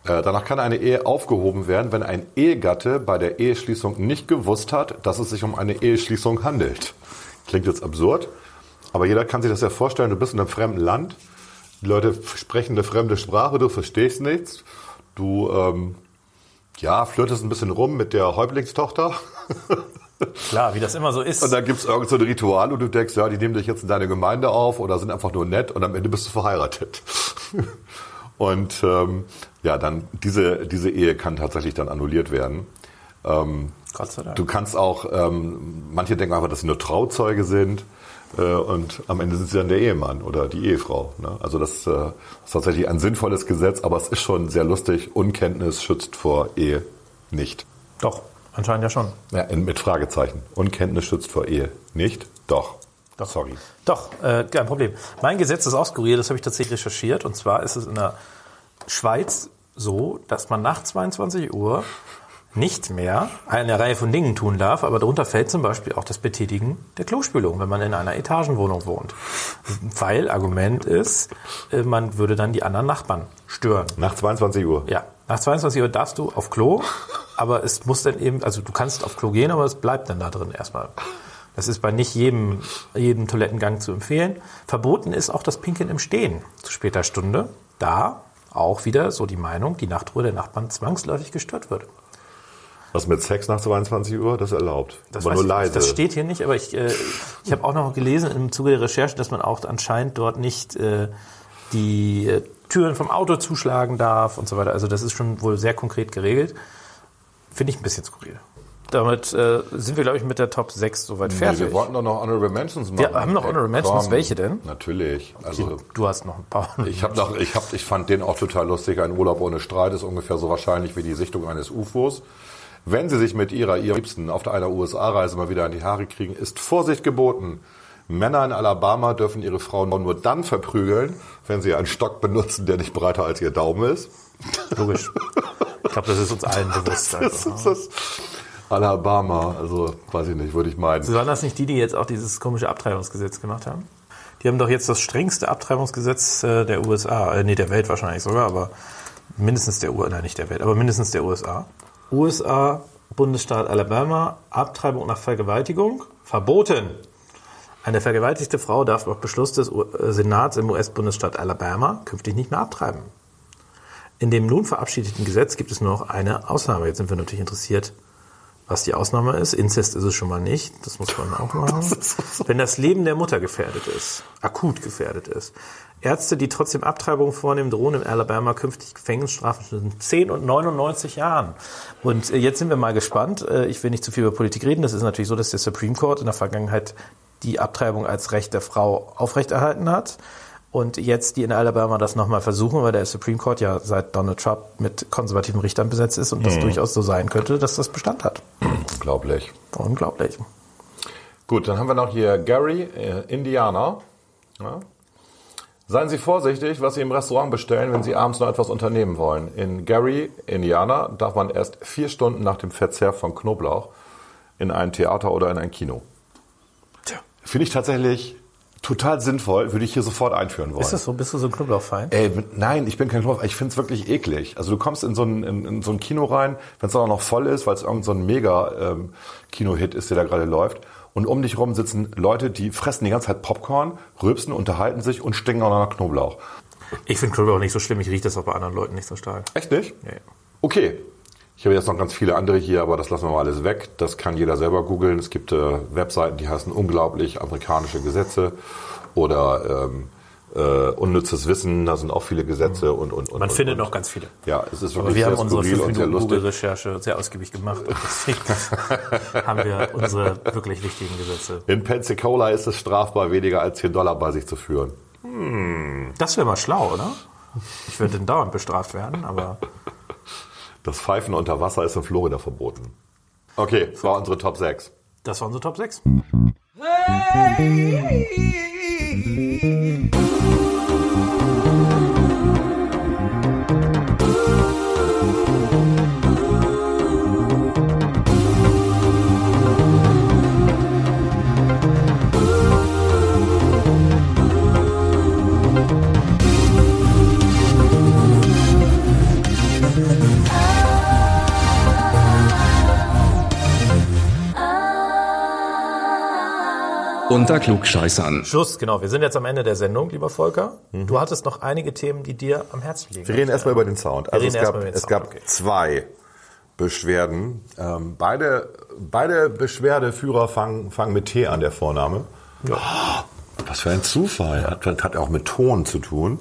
Äh, danach kann eine Ehe aufgehoben werden, wenn ein Ehegatte bei der Eheschließung nicht gewusst hat, dass es sich um eine Eheschließung handelt. Klingt jetzt absurd, aber jeder kann sich das ja vorstellen. Du bist in einem fremden Land, die Leute sprechen eine fremde Sprache, du verstehst nichts. Du ähm, ja, flirtest ein bisschen rum mit der Häuptlingstochter. <laughs> Klar, wie das immer so ist. Und dann gibt's irgend so ein Ritual und du denkst, ja, die nehmen dich jetzt in deine Gemeinde auf oder sind einfach nur nett und am Ende bist du verheiratet. <laughs> und ähm, ja, dann diese, diese Ehe kann tatsächlich dann annulliert werden. Ähm, Gott sei Dank. du kannst auch, ähm, manche denken einfach, dass sie nur Trauzeuge sind äh, und am Ende sind sie dann der Ehemann oder die Ehefrau. Ne? Also das äh, ist tatsächlich ein sinnvolles Gesetz, aber es ist schon sehr lustig. Unkenntnis schützt vor Ehe nicht. Doch, anscheinend ja schon. Ja, mit Fragezeichen. Unkenntnis schützt vor Ehe. Nicht? Doch. Doch. Sorry. Doch, äh, kein Problem. Mein Gesetz ist auch skurril, das habe ich tatsächlich recherchiert. Und zwar ist es in der Schweiz so, dass man nach 22 Uhr nicht mehr eine Reihe von Dingen tun darf, aber darunter fällt zum Beispiel auch das Betätigen der Klospülung, wenn man in einer Etagenwohnung wohnt. Weil Argument ist, äh, man würde dann die anderen Nachbarn stören. Nach 22 Uhr. Ja, nach 22 Uhr darfst du auf Klo, aber es muss dann eben, also du kannst auf Klo gehen, aber es bleibt dann da drin erstmal. Das ist bei nicht jedem, jedem Toilettengang zu empfehlen. Verboten ist auch das Pinkeln im Stehen zu später Stunde, da auch wieder so die Meinung, die Nachtruhe der Nachbarn zwangsläufig gestört wird. Was mit Sex nach 22 Uhr? Das ist erlaubt. Das aber nur leise. nicht. Das steht hier nicht, aber ich, äh, ich habe auch noch gelesen im Zuge der Recherche, dass man auch anscheinend dort nicht äh, die äh, Türen vom Auto zuschlagen darf und so weiter. Also das ist schon wohl sehr konkret geregelt. Finde ich ein bisschen skurril. Damit äh, sind wir, glaube ich, mit der Top 6 soweit Nee, fertig. wir wollten doch noch Honorable Mentions machen. Wir haben noch Ey, Honorable Mentions. komm. Welche denn? Natürlich. Also du hast noch ein paar. ich habe noch, ich hab, ich fand den auch total lustig. Ein Urlaub ohne Streit ist ungefähr so wahrscheinlich wie die Sichtung eines UFOs. Wenn Sie sich mit Ihrer, Ihrem Liebsten auf einer USA-Reise mal wieder in die Haare kriegen, ist Vorsicht geboten. Männer in Alabama dürfen ihre Frauen nur dann verprügeln, wenn sie einen Stock benutzen, der nicht breiter als ihr Daumen ist. Logisch. Ich glaube, das ist uns allen <laughs> bewusst. Das einfach. ist das Alabama, also weiß ich nicht, würde ich meinen. Waren das nicht die, die jetzt auch dieses komische Abtreibungsgesetz gemacht haben? Die haben doch jetzt das strengste Abtreibungsgesetz äh, der USA, äh, nee, der Welt wahrscheinlich sogar, aber mindestens der USA, nein, nicht der Welt, aber mindestens der USA. USA, Bundesstaat Alabama, Abtreibung nach Vergewaltigung, verboten. Eine vergewaltigte Frau darf auf Beschluss des äh, Senats im US-Bundesstaat Alabama künftig nicht mehr abtreiben. In dem nun verabschiedeten Gesetz gibt es nur noch eine Ausnahme. Jetzt sind wir natürlich interessiert, was die Ausnahme ist. Inzest ist es schon mal nicht. Das muss man auch <laughs> machen. Wenn das Leben der Mutter gefährdet ist, akut gefährdet ist. Ärzte, die trotzdem Abtreibungen vornehmen, drohen in Alabama künftig Gefängnisstrafen zwischen 10 und 99 Jahren. Und äh, jetzt sind wir mal gespannt. Äh, Ich will nicht zu viel über Politik reden. Das ist natürlich so, dass der Supreme Court in der Vergangenheit die Abtreibung als Recht der Frau aufrechterhalten hat. Und jetzt die in Alabama das nochmal versuchen, weil der Supreme Court ja seit Donald Trump mit konservativen Richtern besetzt ist und das durchaus so sein könnte, dass das Bestand hat. Unglaublich. Unglaublich. Gut, dann haben wir noch hier Gary, äh, Indianer. Ja. Seien Sie vorsichtig, was Sie im Restaurant bestellen, wenn Sie abends noch etwas unternehmen wollen. In Gary, Indiana, darf man erst vier Stunden nach dem Verzehr von Knoblauch in ein Theater oder in ein Kino. Tja. Finde ich tatsächlich Total sinnvoll, würde ich hier sofort einführen wollen. Ist das so? Bist du so ein Knoblauchfeind? Ey, mit- nein, ich bin kein Knoblauch. Ich finde es wirklich eklig. Also du kommst in so ein, in, in so ein Kino rein, wenn es auch noch voll ist, weil es irgend so ein Mega-Kino-Hit ist, der da gerade läuft. Und um dich rum sitzen Leute, die fressen die ganze Zeit Popcorn, rülpsen, unterhalten sich und stinken auch noch nach Knoblauch. Ich finde Knoblauch nicht so schlimm. Ich rieche das auch bei anderen Leuten nicht so stark. Echt nicht? Nee. Okay. Ich habe jetzt noch ganz viele andere hier, aber das lassen wir mal alles weg. Das kann jeder selber googeln. Es gibt äh, Webseiten, die heißen unglaublich amerikanische Gesetze oder ähm, äh, unnützes Wissen. Da sind auch viele Gesetze und und und. Man und, findet und. noch ganz viele. Ja, es ist Aber wirklich wir sehr haben unsere skurril 5 und sehr Minuten lustig. Google-Recherche sehr ausgiebig gemacht. Und <laughs> deswegen haben wir unsere wirklich wichtigen Gesetze. In Pensacola ist es strafbar, weniger als 10 Dollar bei sich zu führen. Das wäre mal schlau, oder? Ich würde denn dauernd bestraft werden, aber Das Pfeifen unter Wasser ist in Florida verboten. Okay, das war unsere Top 6. das war unsere Top 6. Unter Klugscheißern. Schluss, genau. Wir sind jetzt am Ende der Sendung, lieber Volker. Du hattest noch einige Themen, die dir am Herzen liegen. Wir reden erstmal über den Sound. Also reden es gab, erstmal über den es Sound, gab okay. zwei Beschwerden. Ähm, beide, beide Beschwerdeführer fangen, fangen mit T an, der Vorname. Was für ein Zufall. Hat, hat, hat auch mit Ton zu tun.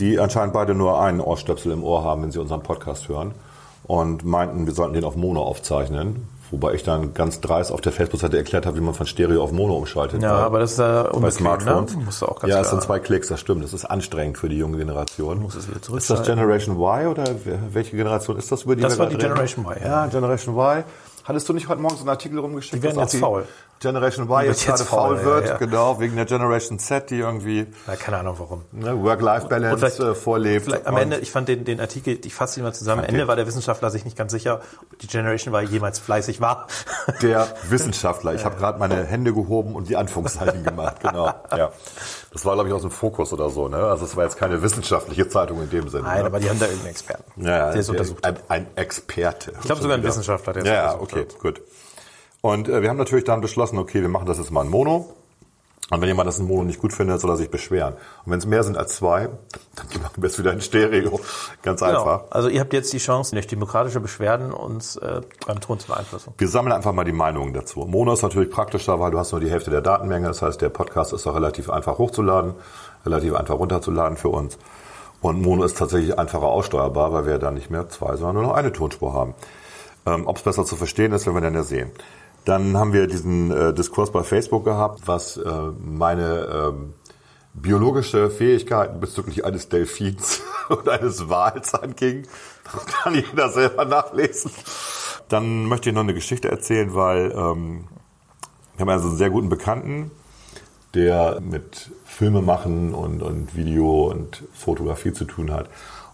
Die anscheinend beide nur einen Ohrstöpsel im Ohr haben, wenn sie unseren Podcast hören. Und meinten, wir sollten den auf Mono aufzeichnen. Wobei ich dann ganz dreist auf der Facebook-Seite erklärt habe, wie man von Stereo auf Mono umschaltet. Ja, aber das ist ja bei unbequem, Smartphones. ne? Musst du auch ganz ja, es sind zwei Klicks, das stimmt. Das ist anstrengend für die junge Generation. Muss es wieder ist das. Generation Y oder welche Generation ist das, über die Das war die reden? Generation Y, ja. Ja, Generation Y. Hattest du nicht heute Morgen so einen Artikel rumgeschickt? Die werden jetzt faul. Generation Y jetzt gerade faul, faul wird, ja, ja. genau, wegen der Generation Z, die irgendwie Ja, keine Ahnung warum. ne, Work-Life-Balance äh, vorlebt. Am Ende, ich fand den, den Artikel, ich fasse ihn mal zusammen, am Ende war der Wissenschaftler sich nicht ganz sicher, ob die Generation Y jemals fleißig war. <laughs> Der Wissenschaftler. Ich habe gerade meine Hände gehoben und die Anführungszeichen gemacht. Genau. Ja. Das war, glaube ich, aus dem Fokus oder so. Ne? Also es war jetzt keine wissenschaftliche Zeitung in dem Sinne. Nein, ne? aber die haben da irgendeinen Experten, Ja, der es untersucht ein, hat. ein Experte. Ich glaube sogar ein Wissenschaftler, der es Ja, ja, untersucht okay, hat. gut. Und äh, wir haben natürlich dann beschlossen, okay, wir machen das jetzt mal in Mono. Und wenn jemand das in Mono nicht gut findet, soll er sich beschweren. Und wenn es mehr sind als zwei, <laughs> dann machen wir es wieder in Stereo. Ganz einfach. Genau. Also ihr habt jetzt die Chance, durch demokratische Beschwerden uns äh, beim Ton zu beeinflussen. Wir sammeln einfach mal die Meinungen dazu. Mono ist natürlich praktischer, weil du hast nur die Hälfte der Datenmenge. Das heißt, der Podcast ist auch relativ einfach hochzuladen, relativ einfach runterzuladen für uns. Und Mono ist tatsächlich einfacher aussteuerbar, weil wir dann nicht mehr zwei, sondern nur noch eine Tonspur haben. Ähm, Ob es besser zu verstehen ist, werden wir dann ja sehen. Dann haben wir diesen äh, Diskurs bei Facebook gehabt, was äh, meine ähm, biologische Fähigkeiten bezüglich eines Delfins <laughs> und eines Wals anging. Das kann jeder selber nachlesen. Dann möchte ich noch eine Geschichte erzählen, weil ähm, wir haben also einen sehr guten Bekannten, der mit Filme machen und, und Video und Fotografie zu tun hat.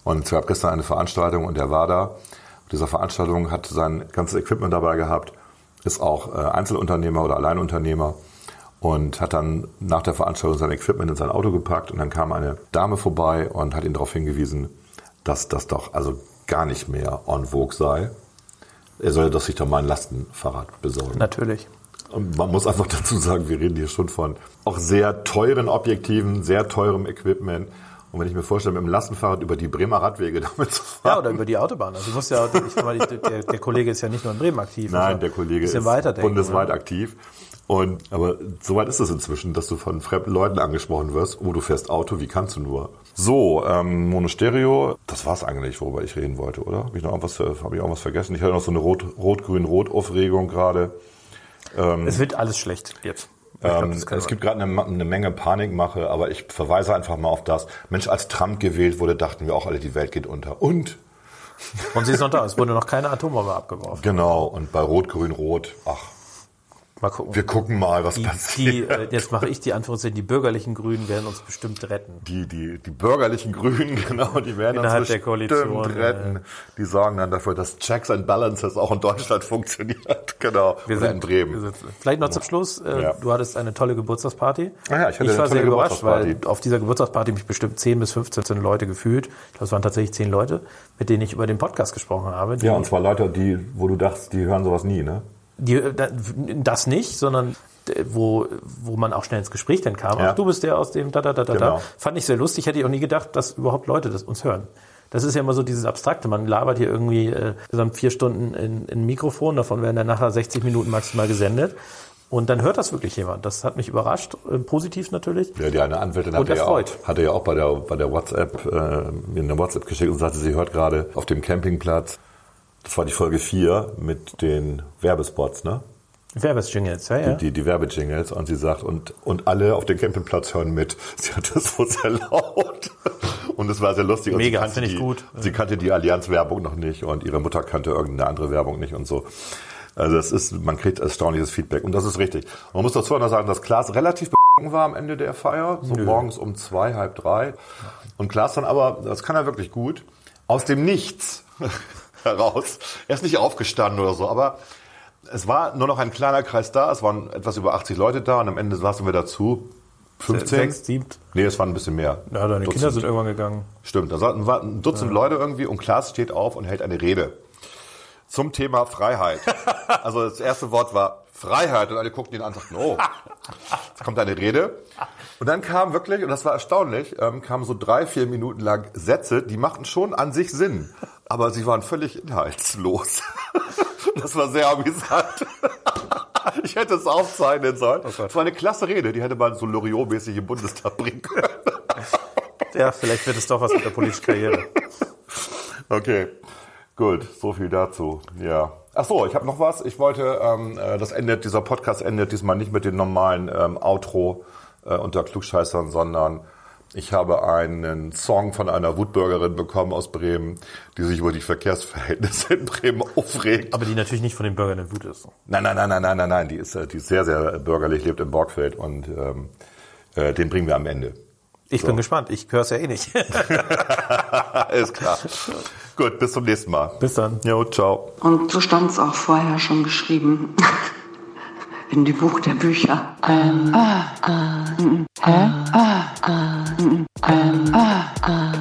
Und es gab gestern eine Veranstaltung und der war da. Auf dieser Veranstaltung hat sein ganzes Equipment dabei gehabt, ist auch äh, Einzelunternehmer oder Alleinunternehmer und hat dann nach der Veranstaltung sein Equipment in sein Auto gepackt und dann kam eine Dame vorbei und hat ihn darauf hingewiesen, dass das doch also gar nicht mehr en vogue sei. Er solle doch sich doch mal ein Lastenfahrrad besorgen. Natürlich. Und man muss einfach <laughs> dazu sagen, wir reden hier schon von auch sehr teuren Objektiven, sehr teurem Equipment. Und wenn ich mir vorstelle, mit dem Lastenfahrrad über die Bremer Radwege <laughs> damit zu fahren. Ja, oder über die Autobahn. Also du musst ja, ich der, der Kollege ist ja nicht nur in Bremen aktiv. Nein, also der Kollege ist bundesweit ne? aktiv. Und, aber soweit ist es inzwischen, dass du von fremden Leuten angesprochen wirst. Oh, du fährst Auto, wie kannst du nur? So, ähm, Monostereo, das war's eigentlich, worüber ich reden wollte, oder? Habe ich noch irgendwas, äh, habe ich auch was vergessen? Ich hatte noch so eine Rot- Rot-Grün-Rot-Aufregung gerade. Es wird alles schlecht jetzt. Glaub, Ähm, kann es gibt gerade eine, eine Menge Panikmache, aber ich verweise einfach mal auf das. Mensch, als Trump gewählt wurde, dachten wir auch alle, die Welt geht unter. Und? Und sie ist noch da. Es wurde noch keine Atombombe abgeworfen. Genau, und bei Rot, Grün, Rot, ach, Mal gucken. Wir gucken mal, was Die, passiert. die, äh, jetzt mache ich die Anführungszeichen, die bürgerlichen Grünen werden uns bestimmt retten. Die, die, die bürgerlichen Grünen, <laughs> genau, die werden Innerhalb uns der bestimmt Koalition, retten. Die sorgen dann dafür, dass Checks and Balances auch in Deutschland <laughs> funktioniert. Genau. Wir Oder sind, in Bremen. Sind, vielleicht noch zum Schluss. Äh, Ja. Du hattest eine tolle Geburtstagsparty. Ah ja, ich hatte ich eine war tolle sehr überrascht, weil auf dieser Geburtstagsparty mich bestimmt 10 bis 15 Leute gefühlt. Ich glaube, es waren tatsächlich 10 Leute, mit denen ich über den Podcast gesprochen habe. Ja, und zwar Leute, die, wo du dachtest, die hören sowas nie, ne? Die, da- das nicht, sondern äh, wo, wo man auch schnell ins Gespräch dann kam. Ja. Ach, du bist der aus dem da, da, da, da, Genau. da. Fand ich sehr lustig. Hätte ich auch nie gedacht, dass überhaupt Leute das uns hören. Das ist ja immer so dieses Abstrakte. Man labert hier irgendwie äh, insgesamt vier Stunden in, in ein Mikrofon. Davon werden dann nachher 60 Minuten maximal gesendet. Und dann hört das wirklich jemand. Das hat mich überrascht. Äh, positiv natürlich. Ja, die eine Anwältin hatte ja, auch, hatte ja auch bei der, bei der WhatsApp, äh, mir eine WhatsApp geschickt und sagte, sie hört gerade auf dem Campingplatz, das war die Folge 4 mit den Werbespots, ne? Werbesjingles, ja, ja. Die, die Werbejingles und sie sagt, und, und alle auf dem Campingplatz hören mit. <laughs> Sie hat das so sehr laut. Und es war sehr lustig. Mega, kannte finde ich die, gut. Sie kannte die Allianz-Werbung noch nicht und ihre Mutter kannte irgendeine andere Werbung nicht und so. Also es ist, man kriegt erstaunliches Feedback und das ist richtig. Man muss dazu noch sagen, dass Klaas relativ war am Ende der Feier, so morgens um zwei, halb drei. Und Klaas dann aber, das kann er wirklich gut, aus dem Nichts heraus. Er ist nicht aufgestanden oder so, aber es war nur noch ein kleiner Kreis da. Es waren etwas über 80 Leute da und am Ende saßen wir dazu. 15? Sechs, sieben. Nee, es waren ein bisschen mehr. Ja, deine Dutzend. Kinder sind irgendwann gegangen. Stimmt, da saßen- war ein Dutzend Leute irgendwie und Klaas steht auf und hält eine Rede zum Thema Freiheit. <laughs> Also das erste Wort war Freiheit und alle guckten ihn an und sagten, oh, <laughs> jetzt kommt eine Rede. Und dann kam wirklich, und das war erstaunlich, ähm, kamen so drei, vier Minuten lang Sätze, die machten schon an sich Sinn, aber sie waren völlig inhaltslos. <laughs> Das war sehr amüsant. <laughs> Ich hätte es aufzeichnen sollen. Es war eine klasse Rede, die hätte man so Loriot-mäßig im Bundestag bringen können. <laughs> Ja, vielleicht wird es doch was mit der politischen Karriere. Okay, gut, so viel dazu. Ja. Ach so, ich habe noch was. Ich wollte, ähm, äh, das endet, dieser Podcast endet diesmal nicht mit dem normalen ähm, Outro äh, unter Klugscheißern, sondern ich habe einen Song von einer Wutbürgerin bekommen aus Bremen, die sich über die Verkehrsverhältnisse in Bremen aufregt. Aber die natürlich nicht von den Bürgern in Wut ist. Nein, nein, nein, nein, nein, nein, nein, die ist, äh, die ist sehr, sehr bürgerlich, lebt im Borgfeld und ähm, äh, den bringen wir am Ende. Ich bin gespannt. Ich höre es ja eh nicht. <laughs> Alles klar. Gut, bis zum nächsten Mal. Bis dann. Jo, ciao. Und so stand es auch vorher schon geschrieben. <laughs> In die Buch der Bücher. Ähm, ah, ah, mm, hä? Ah, ah, mm, ähm, ah, ah, mm, hä? Ah, ah,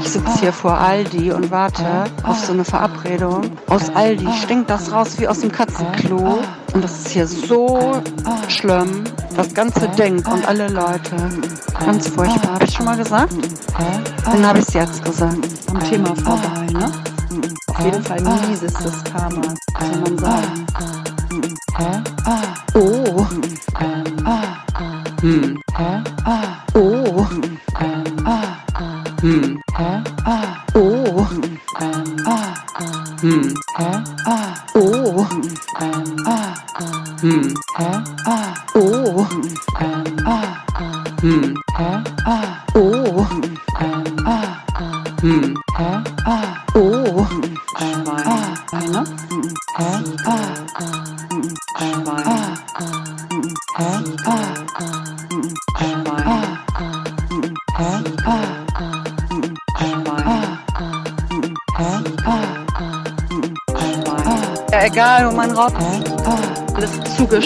Ich sitze hier vor Aldi und warte auf so eine Verabredung. Aus Aldi stinkt das raus wie aus dem Katzenklo. Und das ist hier so schlimm. Das ganze Ding und alle Leute. Ganz furchtbar. Habe ich schon mal gesagt? Dann habe ich es jetzt gesagt. am Thema vorbei, ne? Auf jeden Fall mies ist das Karma, soll man sagen. Oh. Hm. Oh.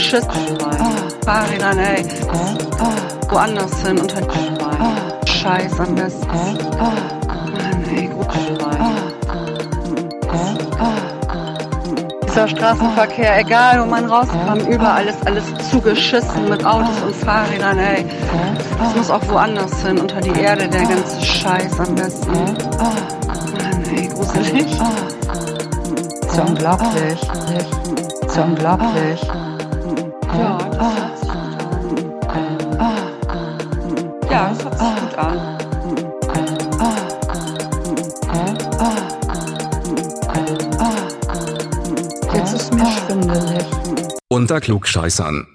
Zugeschissen. Fahrrädern, ey. Woanders hin unter Scheiß am besten. Mann, ey, Dieser Straßenverkehr, egal wo man rauskam, überall ist alles zugeschissen mit Autos und Fahrrädern, ey. Das muss auch woanders hin, unter die Erde, der ganze Scheiß am besten. Mann, ey, gruselig. Ist ja unglaublich. Ist ja unglaublich. Klugscheißern.